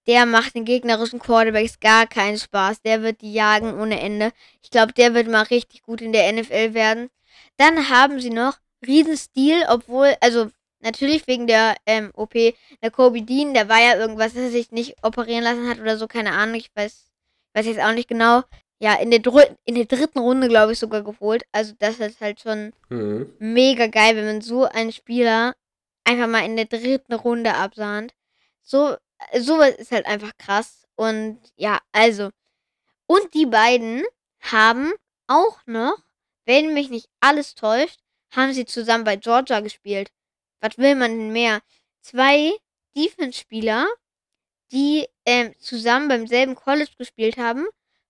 der macht den gegnerischen Quarterbacks gar keinen Spaß. Der wird die jagen ohne Ende. Ich glaube, der wird mal richtig gut in der NFL werden. Dann haben sie noch Riesenstil, obwohl, also natürlich wegen der ähm, OP, der Kobe Dean, der war ja irgendwas, dass er sich nicht operieren lassen hat oder so, keine Ahnung, ich weiß, weiß jetzt auch nicht genau. Ja, in der, in der dritten Runde, glaube ich, sogar geholt. Also das ist halt schon mhm. mega geil, wenn man so einen Spieler einfach mal in der dritten Runde absahnt. So sowas ist halt einfach krass. Und ja, also. Und die beiden haben auch noch, wenn mich nicht alles täuscht, haben sie zusammen bei Georgia gespielt. Was will man denn mehr? Zwei Defense-Spieler, die ähm, zusammen beim selben College gespielt haben,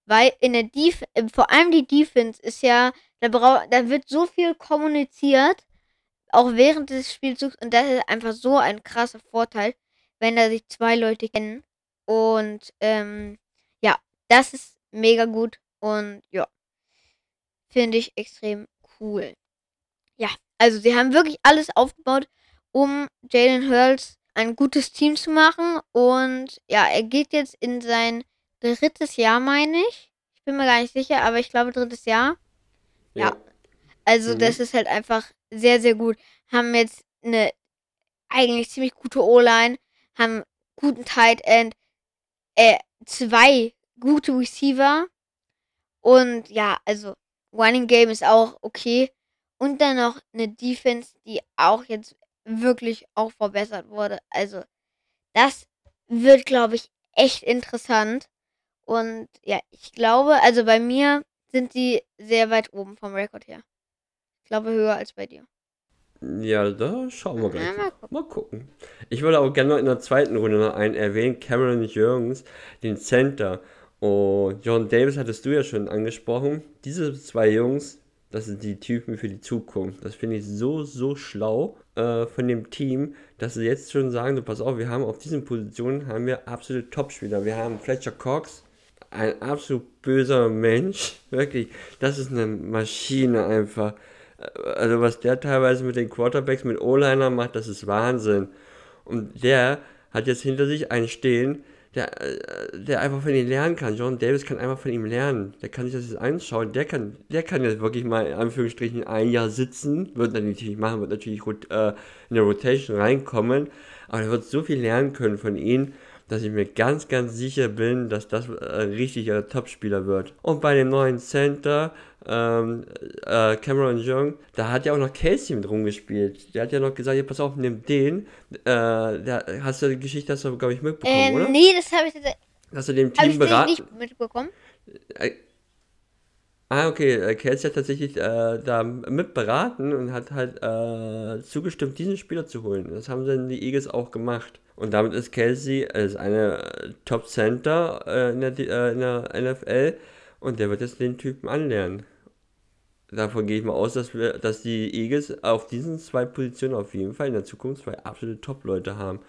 weil in der Def äh, vor allem die Defense ist ja, da, brau da wird so viel kommuniziert, auch während des Spielzugs und das ist einfach so ein krasser Vorteil wenn da sich zwei Leute kennen. Und ähm, ja, das ist mega gut und ja, finde ich extrem cool. Ja, also sie haben wirklich alles aufgebaut, um Jalen Hurls ein gutes Team zu machen. Und ja, er geht jetzt in sein drittes Jahr, meine ich. Ich bin mir gar nicht sicher, aber ich glaube drittes Jahr. Ja. ja. Also mhm. das ist halt einfach sehr, sehr gut. Haben jetzt eine eigentlich ziemlich gute O-Line haben guten Tight End, äh, zwei gute Receiver und ja, also Running Game ist auch okay und dann noch eine Defense, die auch jetzt wirklich auch verbessert wurde. Also das wird, glaube ich, echt interessant Und ja, ich glaube, also bei mir sind die sehr weit oben vom Rekord her. Ich glaube höher als bei dir. Ja, da schauen wir gleich. Ja, mal, gucken. mal, gucken. Ich würde auch gerne noch in der zweiten Runde noch einen erwähnen, Cameron Jürgens, den Center. Und John Davis hattest du ja schon angesprochen. Diese zwei Jungs, das sind die Typen für die Zukunft. Das finde ich so, so schlau äh, von dem Team, dass sie jetzt schon sagen, du pass auf, wir haben auf diesen Positionen haben wir absolute Topspieler. Wir haben Fletcher Cox, ein absolut böser Mensch. Wirklich, das ist eine Maschine einfach. Also was der teilweise mit den Quarterbacks, mit O-Liner macht, das ist Wahnsinn. Und der hat jetzt hinter sich einen stehen, der, äh, der einfach von ihm lernen kann. John Davis kann einfach von ihm lernen. Der kann sich das jetzt anschauen. Der kann, der kann jetzt wirklich mal in Anführungsstrichen ein Jahr sitzen. Wird natürlich nicht machen, wird natürlich äh, in der Rotation reinkommen. Aber er wird so viel lernen können von ihm dass ich mir ganz, ganz sicher bin, dass das ein richtiger Topspieler wird. Und bei dem neuen Center, ähm, äh, Cameron Young, da hat ja auch noch Casey mit rumgespielt. Der hat ja noch gesagt, ja, pass auf, nimm den. Äh, der, hast du die Geschichte, hast du, glaube ich, mitbekommen, ähm, oder? Nee, das habe ich jetzt... Hast du dem Team beraten? nicht mitbekommen. Äh, Ah, okay. Äh, Kelsey hat tatsächlich äh, da mitberaten und hat halt äh, zugestimmt, diesen Spieler zu holen. Das haben dann die Eagles auch gemacht. Und damit ist Kelsey als eine Top Center äh, in, der, äh, in der NFL und der wird jetzt den Typen anlernen. Davon gehe ich mal aus, dass, wir, dass die Eagles auf diesen zwei Positionen auf jeden Fall in der Zukunft zwei absolute Top-Leute haben.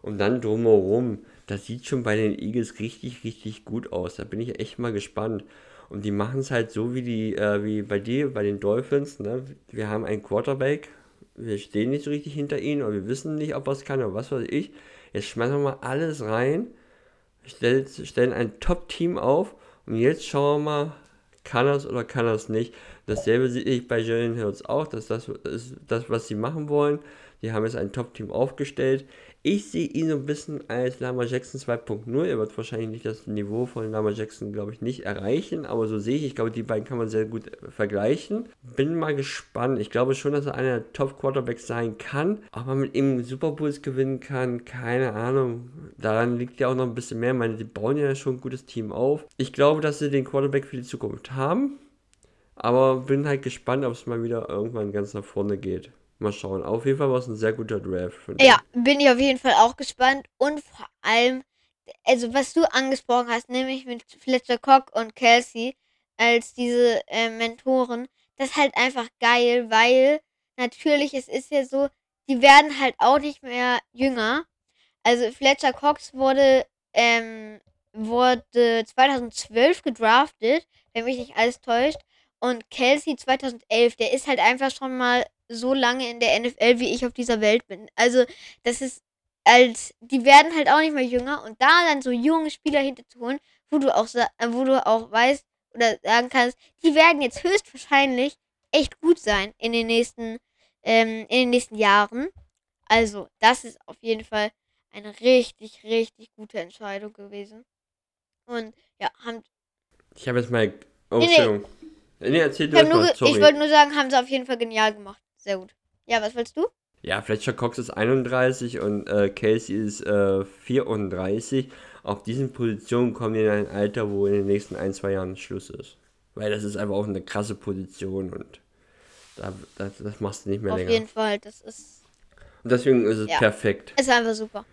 Und dann drumherum, das sieht schon bei den Eagles richtig, richtig gut aus. Da bin ich echt mal gespannt. Und die machen es halt so wie die, äh, wie bei dir, bei den Dolphins. Ne? Wir haben einen Quarterback, wir stehen nicht so richtig hinter ihm, oder wir wissen nicht, ob es kann oder was weiß ich. Jetzt schmeißen wir mal alles rein, stell, stellen ein Top-Team auf und jetzt schauen wir mal, kann es oder kann es nicht. Dasselbe sehe ich bei Jalen Hills auch, dass das ist das, was sie machen wollen. Die haben jetzt ein Top-Team aufgestellt. Ich sehe ihn so ein bisschen als Lama Jackson 2.0. Er wird wahrscheinlich nicht das Niveau von Lama Jackson, glaube ich, nicht erreichen, aber so sehe ich. Ich glaube, die beiden kann man sehr gut vergleichen. Bin mal gespannt. Ich glaube schon, dass er einer der Top-Quarterbacks sein kann, aber mit ihm Super Bowls gewinnen kann, keine Ahnung. Daran liegt ja auch noch ein bisschen mehr. Ich meine, die bauen ja schon ein gutes Team auf. Ich glaube, dass sie den Quarterback für die Zukunft haben, aber bin halt gespannt, ob es mal wieder irgendwann ganz nach vorne geht. Mal schauen. Auf jeden Fall war es ein sehr guter Draft. Ja, bin ich auf jeden Fall auch gespannt. Und vor allem, also was du angesprochen hast, nämlich mit Fletcher Cock und Kelsey als diese äh, Mentoren, das ist halt einfach geil, weil natürlich, es ist ja so, die werden halt auch nicht mehr jünger. Also Fletcher Cox wurde, ähm, wurde 2012 gedraftet, wenn mich nicht alles täuscht. Und Kelsey 2011, der ist halt einfach schon mal so lange in der NFL, wie ich auf dieser Welt bin. Also, das ist als, die werden halt auch nicht mehr jünger und da dann so junge Spieler hinterzuholen, wo du auch, wo du auch weißt oder sagen kannst, die werden jetzt höchstwahrscheinlich echt gut sein in den nächsten, ähm, in den nächsten Jahren. Also, das ist auf jeden Fall eine richtig, richtig gute Entscheidung gewesen. Und ja, haben. Ich habe jetzt mal. Oh, nee, nee. Nee, erzähl du ich, mal, ich wollte nur sagen, haben sie auf jeden Fall genial gemacht. Sehr gut. Ja, was willst du? Ja, Fletcher Cox ist 31 und äh, Casey ist äh, 34. Auf diesen Positionen kommen die in ein Alter, wo in den nächsten ein, zwei Jahren Schluss ist. Weil das ist einfach auch eine krasse Position und da, das, das machst du nicht mehr Auf länger. Auf jeden Fall, das ist. Und deswegen ist es ja, perfekt. Ist einfach super.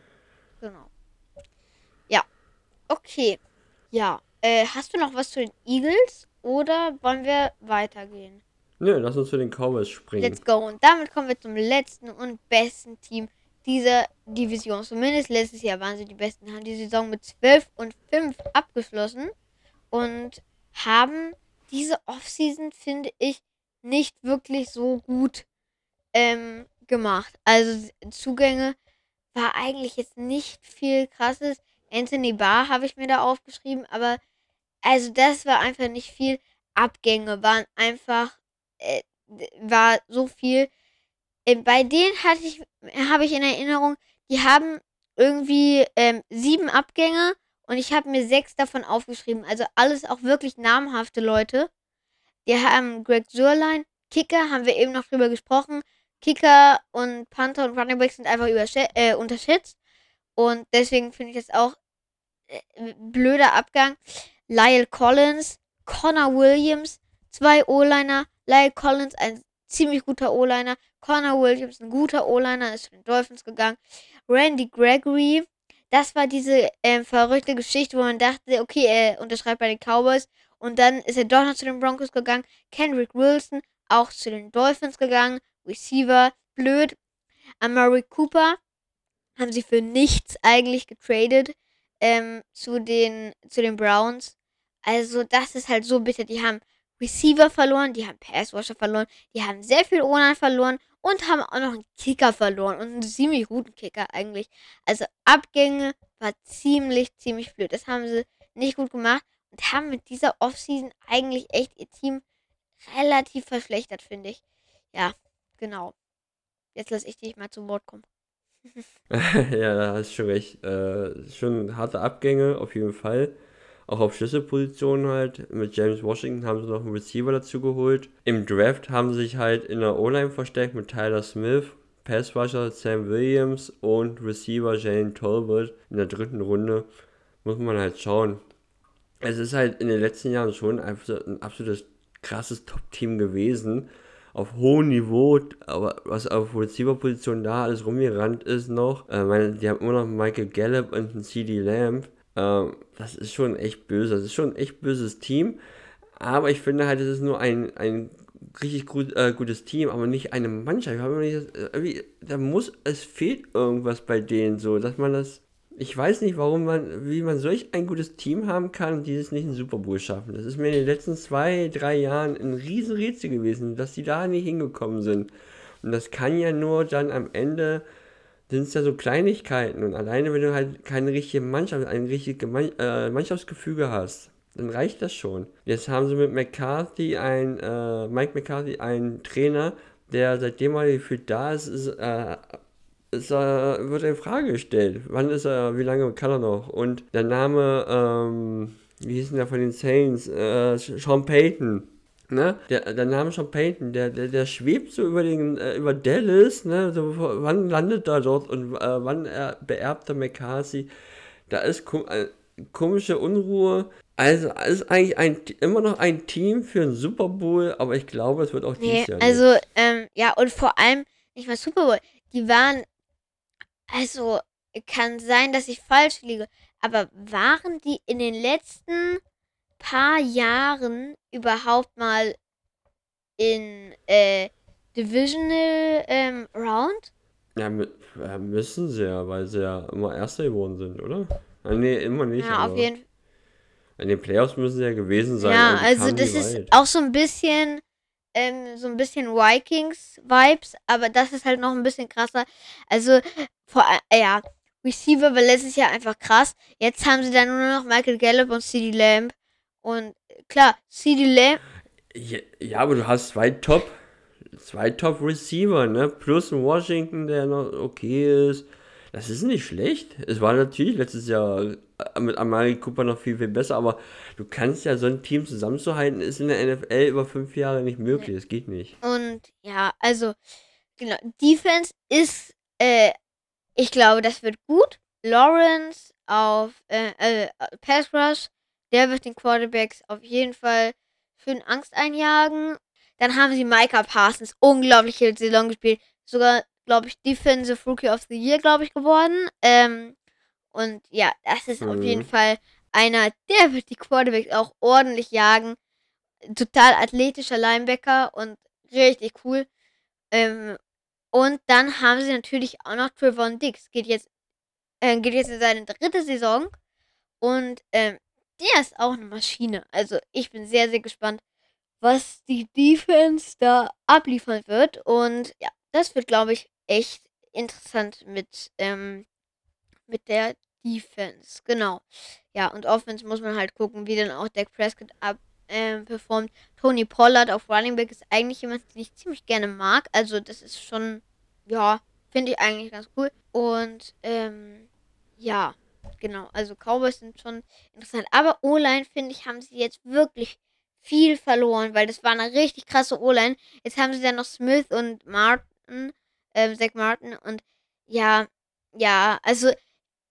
Genau. Ja. Okay. Ja. Äh, hast du noch was zu den Eagles oder wollen wir weitergehen? Nö, lass uns zu den Cowboys springen. Let's go. Und damit kommen wir zum letzten und besten Team dieser Division. Zumindest letztes Jahr waren sie die Besten, haben die Saison mit 12 und 5 abgeschlossen und haben diese Offseason, finde ich, nicht wirklich so gut ähm, gemacht. Also Zugänge war eigentlich jetzt nicht viel krasses. Anthony Barr habe ich mir da aufgeschrieben, aber also das war einfach nicht viel. Abgänge waren einfach äh, war so viel. Äh, bei denen hatte ich, habe ich in Erinnerung, die haben irgendwie ähm, sieben Abgänge und ich habe mir sechs davon aufgeschrieben. Also alles auch wirklich namhafte Leute. Die haben Greg Zurline, Kicker, haben wir eben noch drüber gesprochen. Kicker und Panther und Running Back sind einfach äh, unterschätzt. Und deswegen finde ich das auch äh, blöder Abgang. Lyle Collins, Connor Williams, zwei O-Liner. Lyle Collins, ein ziemlich guter O-Liner. Connor Williams, ein guter O-Liner, ist zu den Dolphins gegangen. Randy Gregory, das war diese ähm, verrückte Geschichte, wo man dachte, okay, er unterschreibt bei den Cowboys. Und dann ist er doch noch zu den Broncos gegangen. Kendrick Wilson, auch zu den Dolphins gegangen. Receiver, blöd. Amari Cooper haben sie für nichts eigentlich getradet ähm, zu, den, zu den Browns. Also das ist halt so bitter. Die haben Receiver verloren, die haben Passwasher verloren, die haben sehr viel Onan verloren und haben auch noch einen Kicker verloren und einen ziemlich guten Kicker eigentlich. Also Abgänge war ziemlich, ziemlich blöd. Das haben sie nicht gut gemacht und haben mit dieser Offseason eigentlich echt ihr Team relativ verschlechtert, finde ich. Ja, genau. Jetzt lasse ich dich mal zum Wort kommen. ja, da hast du schon recht. Äh, schon harte Abgänge, auf jeden Fall. Auch auf Schlüsselpositionen halt. Mit James Washington haben sie noch einen Receiver dazu geholt. Im Draft haben sie sich halt in der O-Line verstärkt mit Tyler Smith, Passrusher Sam Williams und Receiver Jane Tolbert in der dritten Runde. Muss man halt schauen. Es ist halt in den letzten Jahren schon ein absolutes krasses Top-Team gewesen auf hohem Niveau, aber was auf Receiver-Position da alles rumgerannt ist noch. Äh, meine, die haben immer noch Michael Gallup und einen CD Lamb. Ähm, das ist schon echt böse. Das ist schon ein echt böses Team. Aber ich finde halt, es ist nur ein, ein richtig gut, äh, gutes Team, aber nicht eine Mannschaft. Nicht, da muss, es fehlt irgendwas bei denen so, dass man das ich weiß nicht, warum man, wie man solch ein gutes Team haben kann und dieses nicht in Super Bowl schaffen. Das ist mir in den letzten zwei, drei Jahren ein riesen Rätsel gewesen, dass die da nicht hingekommen sind. Und das kann ja nur dann am Ende, sind es ja so Kleinigkeiten. Und alleine, wenn du halt keine richtige Mannschaft, ein richtiges äh, Mannschaftsgefüge hast, dann reicht das schon. Jetzt haben sie mit McCarthy ein, äh, Mike McCarthy einen Trainer, der seitdem er gefühlt da ist, ist äh, ist er, wird in Frage gestellt. Wann ist er, wie lange kann er noch? Und der Name, ähm, wie hieß denn der von den Saints? Äh, Sean Payton. Ne? Der, der Name Sean Payton, der, der, der schwebt so über den, äh, über Dallas, ne? So, wann landet er dort und äh, wann er beerbt er McCarthy? Da ist kom äh, komische Unruhe. Also ist eigentlich ein, immer noch ein Team für einen Super Bowl, aber ich glaube, es wird auch nee, dieses Jahr. Also, ähm, ja, und vor allem, nicht mal Super Bowl, die waren also, kann sein, dass ich falsch liege, aber waren die in den letzten paar Jahren überhaupt mal in äh, Divisional ähm, Round? Ja, müssen sie ja, weil sie ja immer Erster geworden sind, oder? Ah, nee, immer nicht. Ja, auf jeden Fall. In den Playoffs müssen sie ja gewesen sein. Ja, also das ist weit. auch so ein bisschen ähm, so ein bisschen Vikings-Vibes, aber das ist halt noch ein bisschen krasser. Also, vor, äh, ja, Receiver war letztes Jahr einfach krass. Jetzt haben sie dann nur noch Michael Gallup und CD Lamb. Und klar, CD Lamb. Ja, ja, aber du hast zwei Top, zwei Top Receiver, ne? Plus ein Washington, der noch okay ist. Das ist nicht schlecht. Es war natürlich letztes Jahr äh, mit Amari Cooper noch viel, viel besser, aber du kannst ja so ein Team zusammenzuhalten, ist in der NFL über fünf Jahre nicht möglich. Das geht nicht. Und ja, also, genau, Defense ist, äh, ich glaube, das wird gut. Lawrence auf äh, äh, Pass Rush, der wird den Quarterbacks auf jeden Fall für Angst einjagen. Dann haben sie Micah Parsons, unglaubliche Saison gespielt. Sogar glaube ich, Defensive Rookie of the Year, glaube ich, geworden. Ähm, und ja, das ist mhm. auf jeden mhm. Fall einer, der wird die Quarterbacks auch ordentlich jagen. Total athletischer Linebacker und richtig cool. Ähm, und dann haben sie natürlich auch noch Trevon Dix. Geht jetzt, äh, geht jetzt in seine dritte Saison. Und ähm, der ist auch eine Maschine. Also ich bin sehr, sehr gespannt, was die Defense da abliefern wird. Und ja, das wird, glaube ich, echt interessant mit, ähm, mit der Defense. Genau. Ja, und Offense muss man halt gucken, wie dann auch Dak Prescott ab, ähm, performt. Tony Pollard auf Running Back ist eigentlich jemand, den ich ziemlich gerne mag. Also, das ist schon, ja, finde ich eigentlich ganz cool. Und, ähm, ja, genau. Also, Cowboys sind schon interessant. Aber O-Line, finde ich, haben sie jetzt wirklich viel verloren, weil das war eine richtig krasse O-Line. Jetzt haben sie dann noch Smith und Martin ähm, Zach Martin. Und ja, ja, also,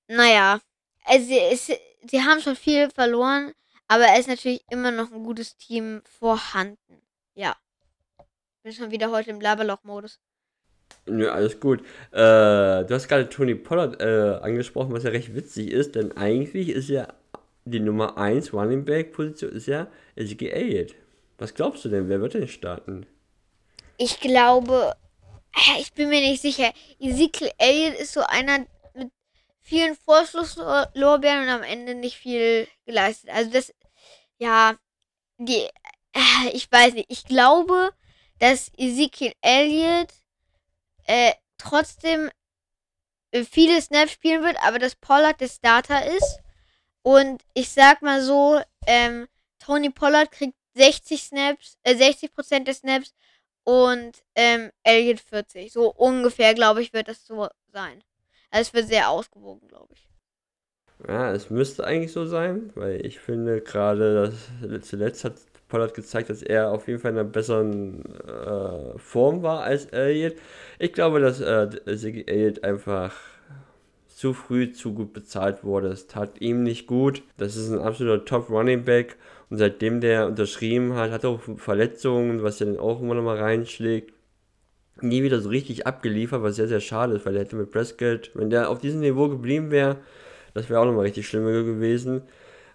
naja, also es, sie haben schon viel verloren, aber es ist natürlich immer noch ein gutes Team vorhanden. Ja. Bin schon wieder heute im Laberloch-Modus. Nö, alles gut. Äh, du hast gerade Tony Pollard äh, angesprochen, was ja recht witzig ist, denn eigentlich ist ja die Nummer 1 Running Back Position ist ja Ezekiel Elliott. Was glaubst du denn, wer wird denn starten? Ich glaube, ich bin mir nicht sicher. Ezekiel Elliott ist so einer mit vielen Vorschlusslorbeeren und am Ende nicht viel geleistet. Also das, ja, die, äh, ich weiß nicht. Ich glaube, dass Ezekiel Elliott äh, trotzdem äh, viele Snaps spielen wird, aber dass Pollard der Starter ist. Und ich sag mal so, ähm, Tony Pollard kriegt 60 Snaps, äh, 60% der Snaps und ähm, Elliot 40. So ungefähr, glaube ich, wird das so sein. Also es wird sehr ausgewogen, glaube ich. Ja, es müsste eigentlich so sein, weil ich finde gerade, dass zuletzt hat Pollard gezeigt, dass er auf jeden Fall in einer besseren äh, Form war als Elliott. Ich glaube, dass äh, Elliott einfach zu früh zu gut bezahlt wurde. Es tat ihm nicht gut. Das ist ein absoluter Top Running Back. Und seitdem der unterschrieben hat, hat er auch Verletzungen, was ja dann auch immer noch mal reinschlägt. Nie wieder so richtig abgeliefert, was sehr, sehr schade ist, weil er hätte mit Prescott, wenn der auf diesem Niveau geblieben wäre, das wäre auch nochmal richtig schlimm gewesen.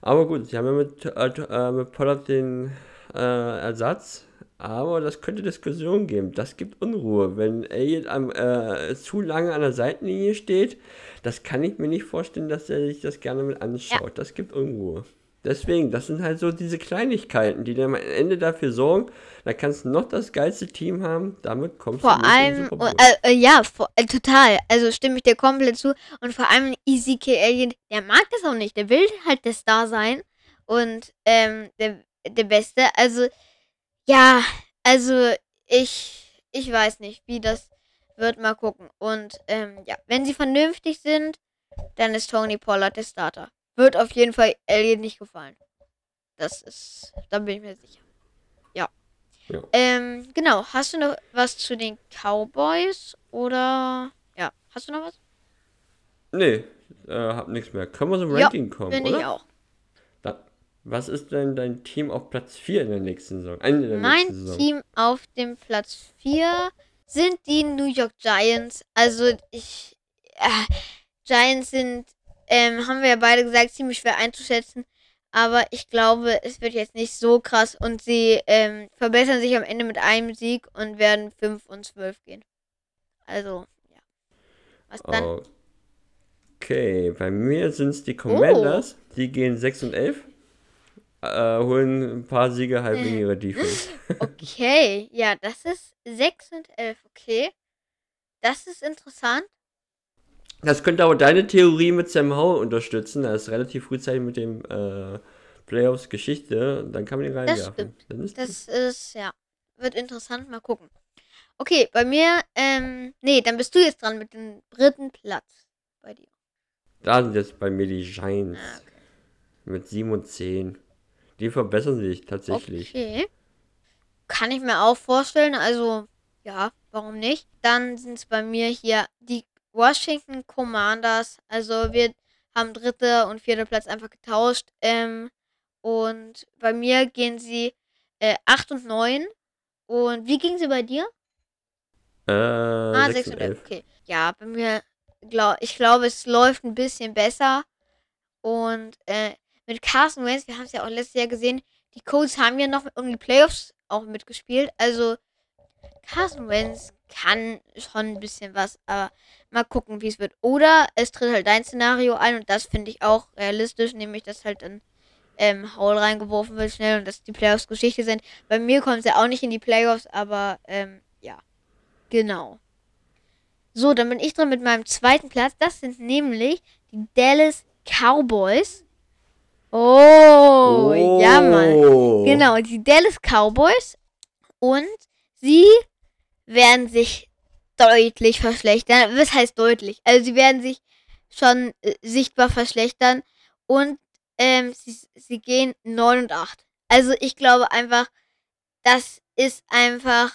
Aber gut, sie haben ja mit, äh, äh, mit Pollard den äh, Ersatz. Aber das könnte Diskussionen geben. Das gibt Unruhe. Wenn Elliot am, äh, zu lange an der Seitenlinie steht, das kann ich mir nicht vorstellen, dass er sich das gerne mit anschaut. Ja. Das gibt Unruhe. Deswegen, das sind halt so diese Kleinigkeiten, die dann am Ende dafür sorgen, da kannst du noch das geilste Team haben, damit kommst vor du allem, in äh, äh, ja, vor, äh, total. Also stimme ich dir komplett zu. Und vor allem EZK Alien, der mag das auch nicht. Der will halt der Star sein und ähm, der, der Beste. Also, ja, also ich, ich weiß nicht, wie das wird. Mal gucken. Und ähm, ja, wenn sie vernünftig sind, dann ist Tony Pollard der Starter wird auf jeden Fall Alien nicht gefallen. Das ist, da bin ich mir sicher. Ja. ja. Ähm, genau. Hast du noch was zu den Cowboys oder ja, hast du noch was? Nee, äh, hab nichts mehr. Können wir zum Ranking ja, kommen, bin oder? ich auch. Da, was ist denn dein Team auf Platz 4 in der nächsten Saison? Der mein nächsten Saison? Team auf dem Platz 4 sind die New York Giants. Also ich äh, Giants sind ähm, haben wir ja beide gesagt, ziemlich schwer einzuschätzen. Aber ich glaube, es wird jetzt nicht so krass und sie ähm, verbessern sich am Ende mit einem Sieg und werden 5 und 12 gehen. Also, ja. Was dann? Okay, bei mir sind es die Commanders. Oh. Die gehen 6 und 11. Äh, holen ein paar Siege halb in ihre Defense. okay, ja, das ist 6 und 11, okay. Das ist interessant. Das könnte aber deine Theorie mit Sam Howell unterstützen. Er ist relativ frühzeitig mit dem äh, Playoffs Geschichte. Dann kann man ihn reinwerfen. Das, ist das ist, ja, wird interessant. Mal gucken. Okay, bei mir, ähm, nee, dann bist du jetzt dran mit dem dritten Platz bei dir. Da sind jetzt bei mir die Giants. Ah, okay. Mit 7 und 10. Die verbessern sich tatsächlich. Okay. Kann ich mir auch vorstellen. Also, ja, warum nicht? Dann sind es bei mir hier die Washington Commanders. Also wir haben dritte und vierte Platz einfach getauscht. Ähm, und bei mir gehen sie äh, 8 und 9. Und wie ging sie bei dir? Äh, ah, 6 und 11. Okay. Ja, bei mir, glaub, ich glaube, es läuft ein bisschen besser. Und äh, mit Carson Wentz, wir haben es ja auch letztes Jahr gesehen, die Colts haben ja noch um die Playoffs auch mitgespielt. Also Carson Wentz kann schon ein bisschen was, aber mal gucken, wie es wird. Oder es tritt halt dein Szenario ein und das finde ich auch realistisch, nämlich dass halt dann ähm, Howell reingeworfen wird schnell und dass die Playoffs Geschichte sind. Bei mir kommt es ja auch nicht in die Playoffs, aber ähm, ja, genau. So, dann bin ich dran mit meinem zweiten Platz. Das sind nämlich die Dallas Cowboys. Oh, oh. ja, Mann. Genau, die Dallas Cowboys. Und sie werden sich deutlich verschlechtern. Was heißt deutlich? Also sie werden sich schon äh, sichtbar verschlechtern und ähm, sie, sie gehen 9 und 8. Also ich glaube einfach, das ist einfach,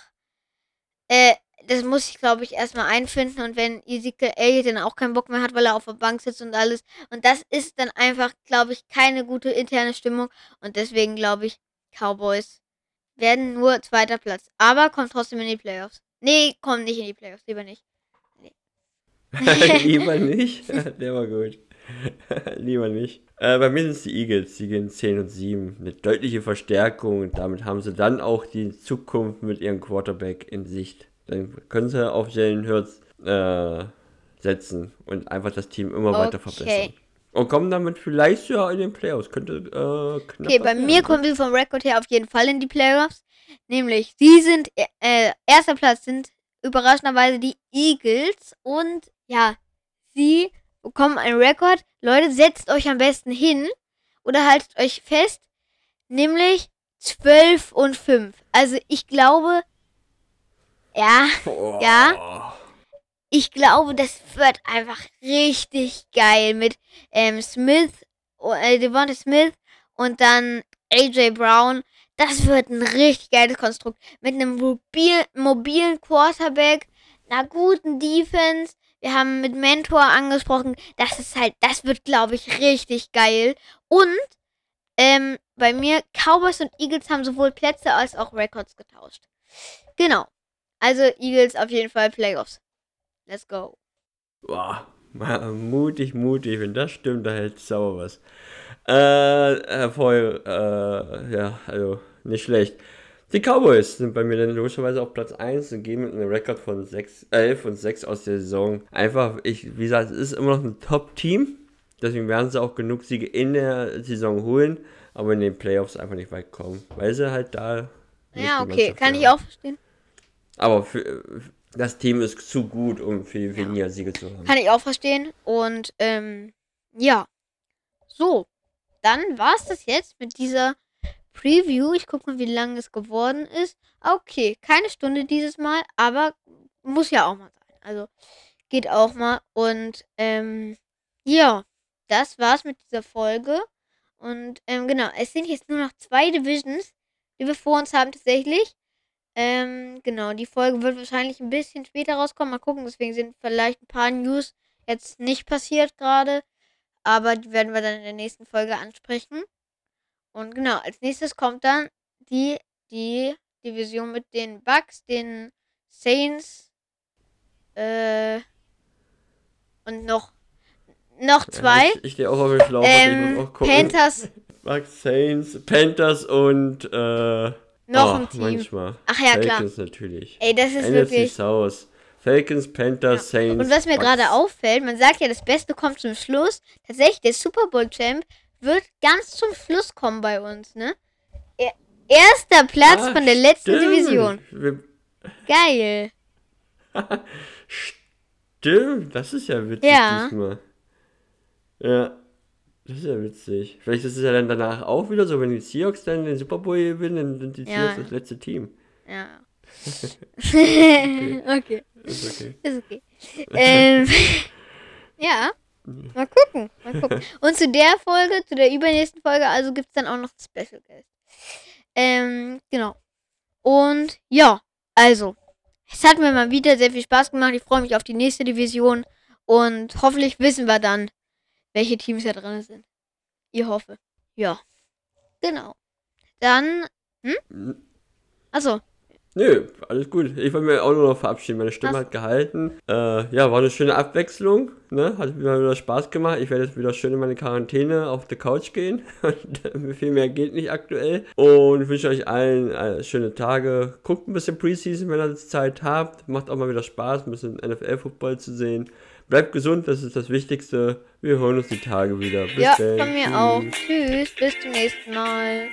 äh, das muss ich, glaube ich, erstmal einfinden. Und wenn Ezekiel Elliott dann auch keinen Bock mehr hat, weil er auf der Bank sitzt und alles. Und das ist dann einfach, glaube ich, keine gute interne Stimmung. Und deswegen glaube ich, Cowboys werden nur zweiter Platz. Aber kommt trotzdem in die Playoffs. Nee, kommt nicht in die Playoffs, lieber nicht. Nee. lieber nicht? Der war gut. lieber nicht. Äh, bei mir sind es die Eagles, die gehen 10 und 7. Eine deutliche Verstärkung und damit haben sie dann auch die Zukunft mit ihrem Quarterback in Sicht. Dann können sie auf Jalen Hurts äh, setzen und einfach das Team immer okay. weiter verbessern. Und kommen damit vielleicht ja in den Playoffs. Könnte äh, knapp Okay, bei mir kommen sie vom Rekord her auf jeden Fall in die Playoffs. Nämlich, sie sind, äh, erster Platz sind überraschenderweise die Eagles. Und ja, sie bekommen einen Rekord. Leute, setzt euch am besten hin oder haltet euch fest. Nämlich 12 und 5. Also ich glaube, ja, oh. ja. Ich glaube, das wird einfach richtig geil mit ähm, Smith, äh, Devonta Smith und dann AJ Brown. Das wird ein richtig geiles Konstrukt. Mit einem mobil, mobilen Quarterback, einer guten Defense. Wir haben mit Mentor angesprochen. Das ist halt, das wird, glaube ich, richtig geil. Und ähm, bei mir, Cowboys und Eagles haben sowohl Plätze als auch Records getauscht. Genau. Also Eagles auf jeden Fall Playoffs. Let's go. Boah, mutig, mutig. Wenn das stimmt, da hält sauer was. Äh, äh, voll, äh, ja, also nicht schlecht. Die Cowboys sind bei mir dann logischerweise auf Platz 1 und gehen mit einem Rekord von 6, 11 und 6 aus der Saison. Einfach, ich, wie gesagt, es ist immer noch ein Top-Team. Deswegen werden sie auch genug Siege in der Saison holen, aber in den Playoffs einfach nicht weit kommen. Weil sie halt da. Ja, okay, kann ich auch verstehen. Aber für, das Team ist zu gut, um viel weniger ja. Siege zu haben. Kann ich auch verstehen. Und ähm, ja. So. Dann war es das jetzt mit dieser Preview. Ich gucke mal, wie lang es geworden ist. Okay, keine Stunde dieses Mal, aber muss ja auch mal sein. Also geht auch mal. Und ähm, ja, das war's mit dieser Folge. Und ähm, genau, es sind jetzt nur noch zwei Divisions, die wir vor uns haben tatsächlich. Ähm, genau, die Folge wird wahrscheinlich ein bisschen später rauskommen. Mal gucken, deswegen sind vielleicht ein paar News jetzt nicht passiert gerade. Aber die werden wir dann in der nächsten Folge ansprechen. Und genau, als nächstes kommt dann die, die Division mit den Bugs, den Saints, äh, und noch, noch zwei. Ich, ich stehe auch auf dem Schlauch, ähm, ich muss auch gucken. Panthers. Bugs, Saints, Panthers und, äh, noch oh, ein Team. Manchmal. Ach ja, Falcons klar. Falcons natürlich. Ey, das ist NFC wirklich. South. Falcons, Panthers, ja. Saints. Und was mir gerade auffällt, man sagt ja, das Beste kommt zum Schluss. Tatsächlich, der Super Bowl Champ wird ganz zum Schluss kommen bei uns, ne? Erster Platz ah, von der letzten stimmt. Division. Wir Geil. stimmt, das ist ja witzig ja. diesmal. Ja. Das ist ja witzig. Vielleicht ist es ja dann danach auch wieder so, wenn die Seahawks dann den Super Bowl gewinnen, dann sind die Seahawks ja. das letzte Team. Ja. okay. okay. Ist okay. Ist okay. ähm, ja. Mal gucken. Mal gucken. Und zu der Folge, zu der übernächsten Folge, also gibt es dann auch noch Special Guest. Ähm, genau. Und ja, also. Es hat mir mal wieder sehr viel Spaß gemacht. Ich freue mich auf die nächste Division. Und hoffentlich wissen wir dann, welche Teams da drin sind. Ich hoffe. Ja. Genau. Dann. Hm? Achso. Nö, alles gut. Ich wollte mir auch nur noch verabschieden. Meine Stimme Ach. hat gehalten. Äh, ja, war eine schöne Abwechslung. Ne? Hat mir wieder Spaß gemacht. Ich werde jetzt wieder schön in meine Quarantäne auf der Couch gehen. Viel mehr geht nicht aktuell. Und ich wünsche euch allen äh, schöne Tage. Guckt ein bisschen Preseason, wenn ihr Zeit habt. Macht auch mal wieder Spaß, ein bisschen NFL-Football zu sehen. Bleibt gesund, das ist das Wichtigste. Wir hören uns die Tage wieder. Bis ja, dann. von mir Tschüss. auch. Tschüss, bis zum nächsten Mal.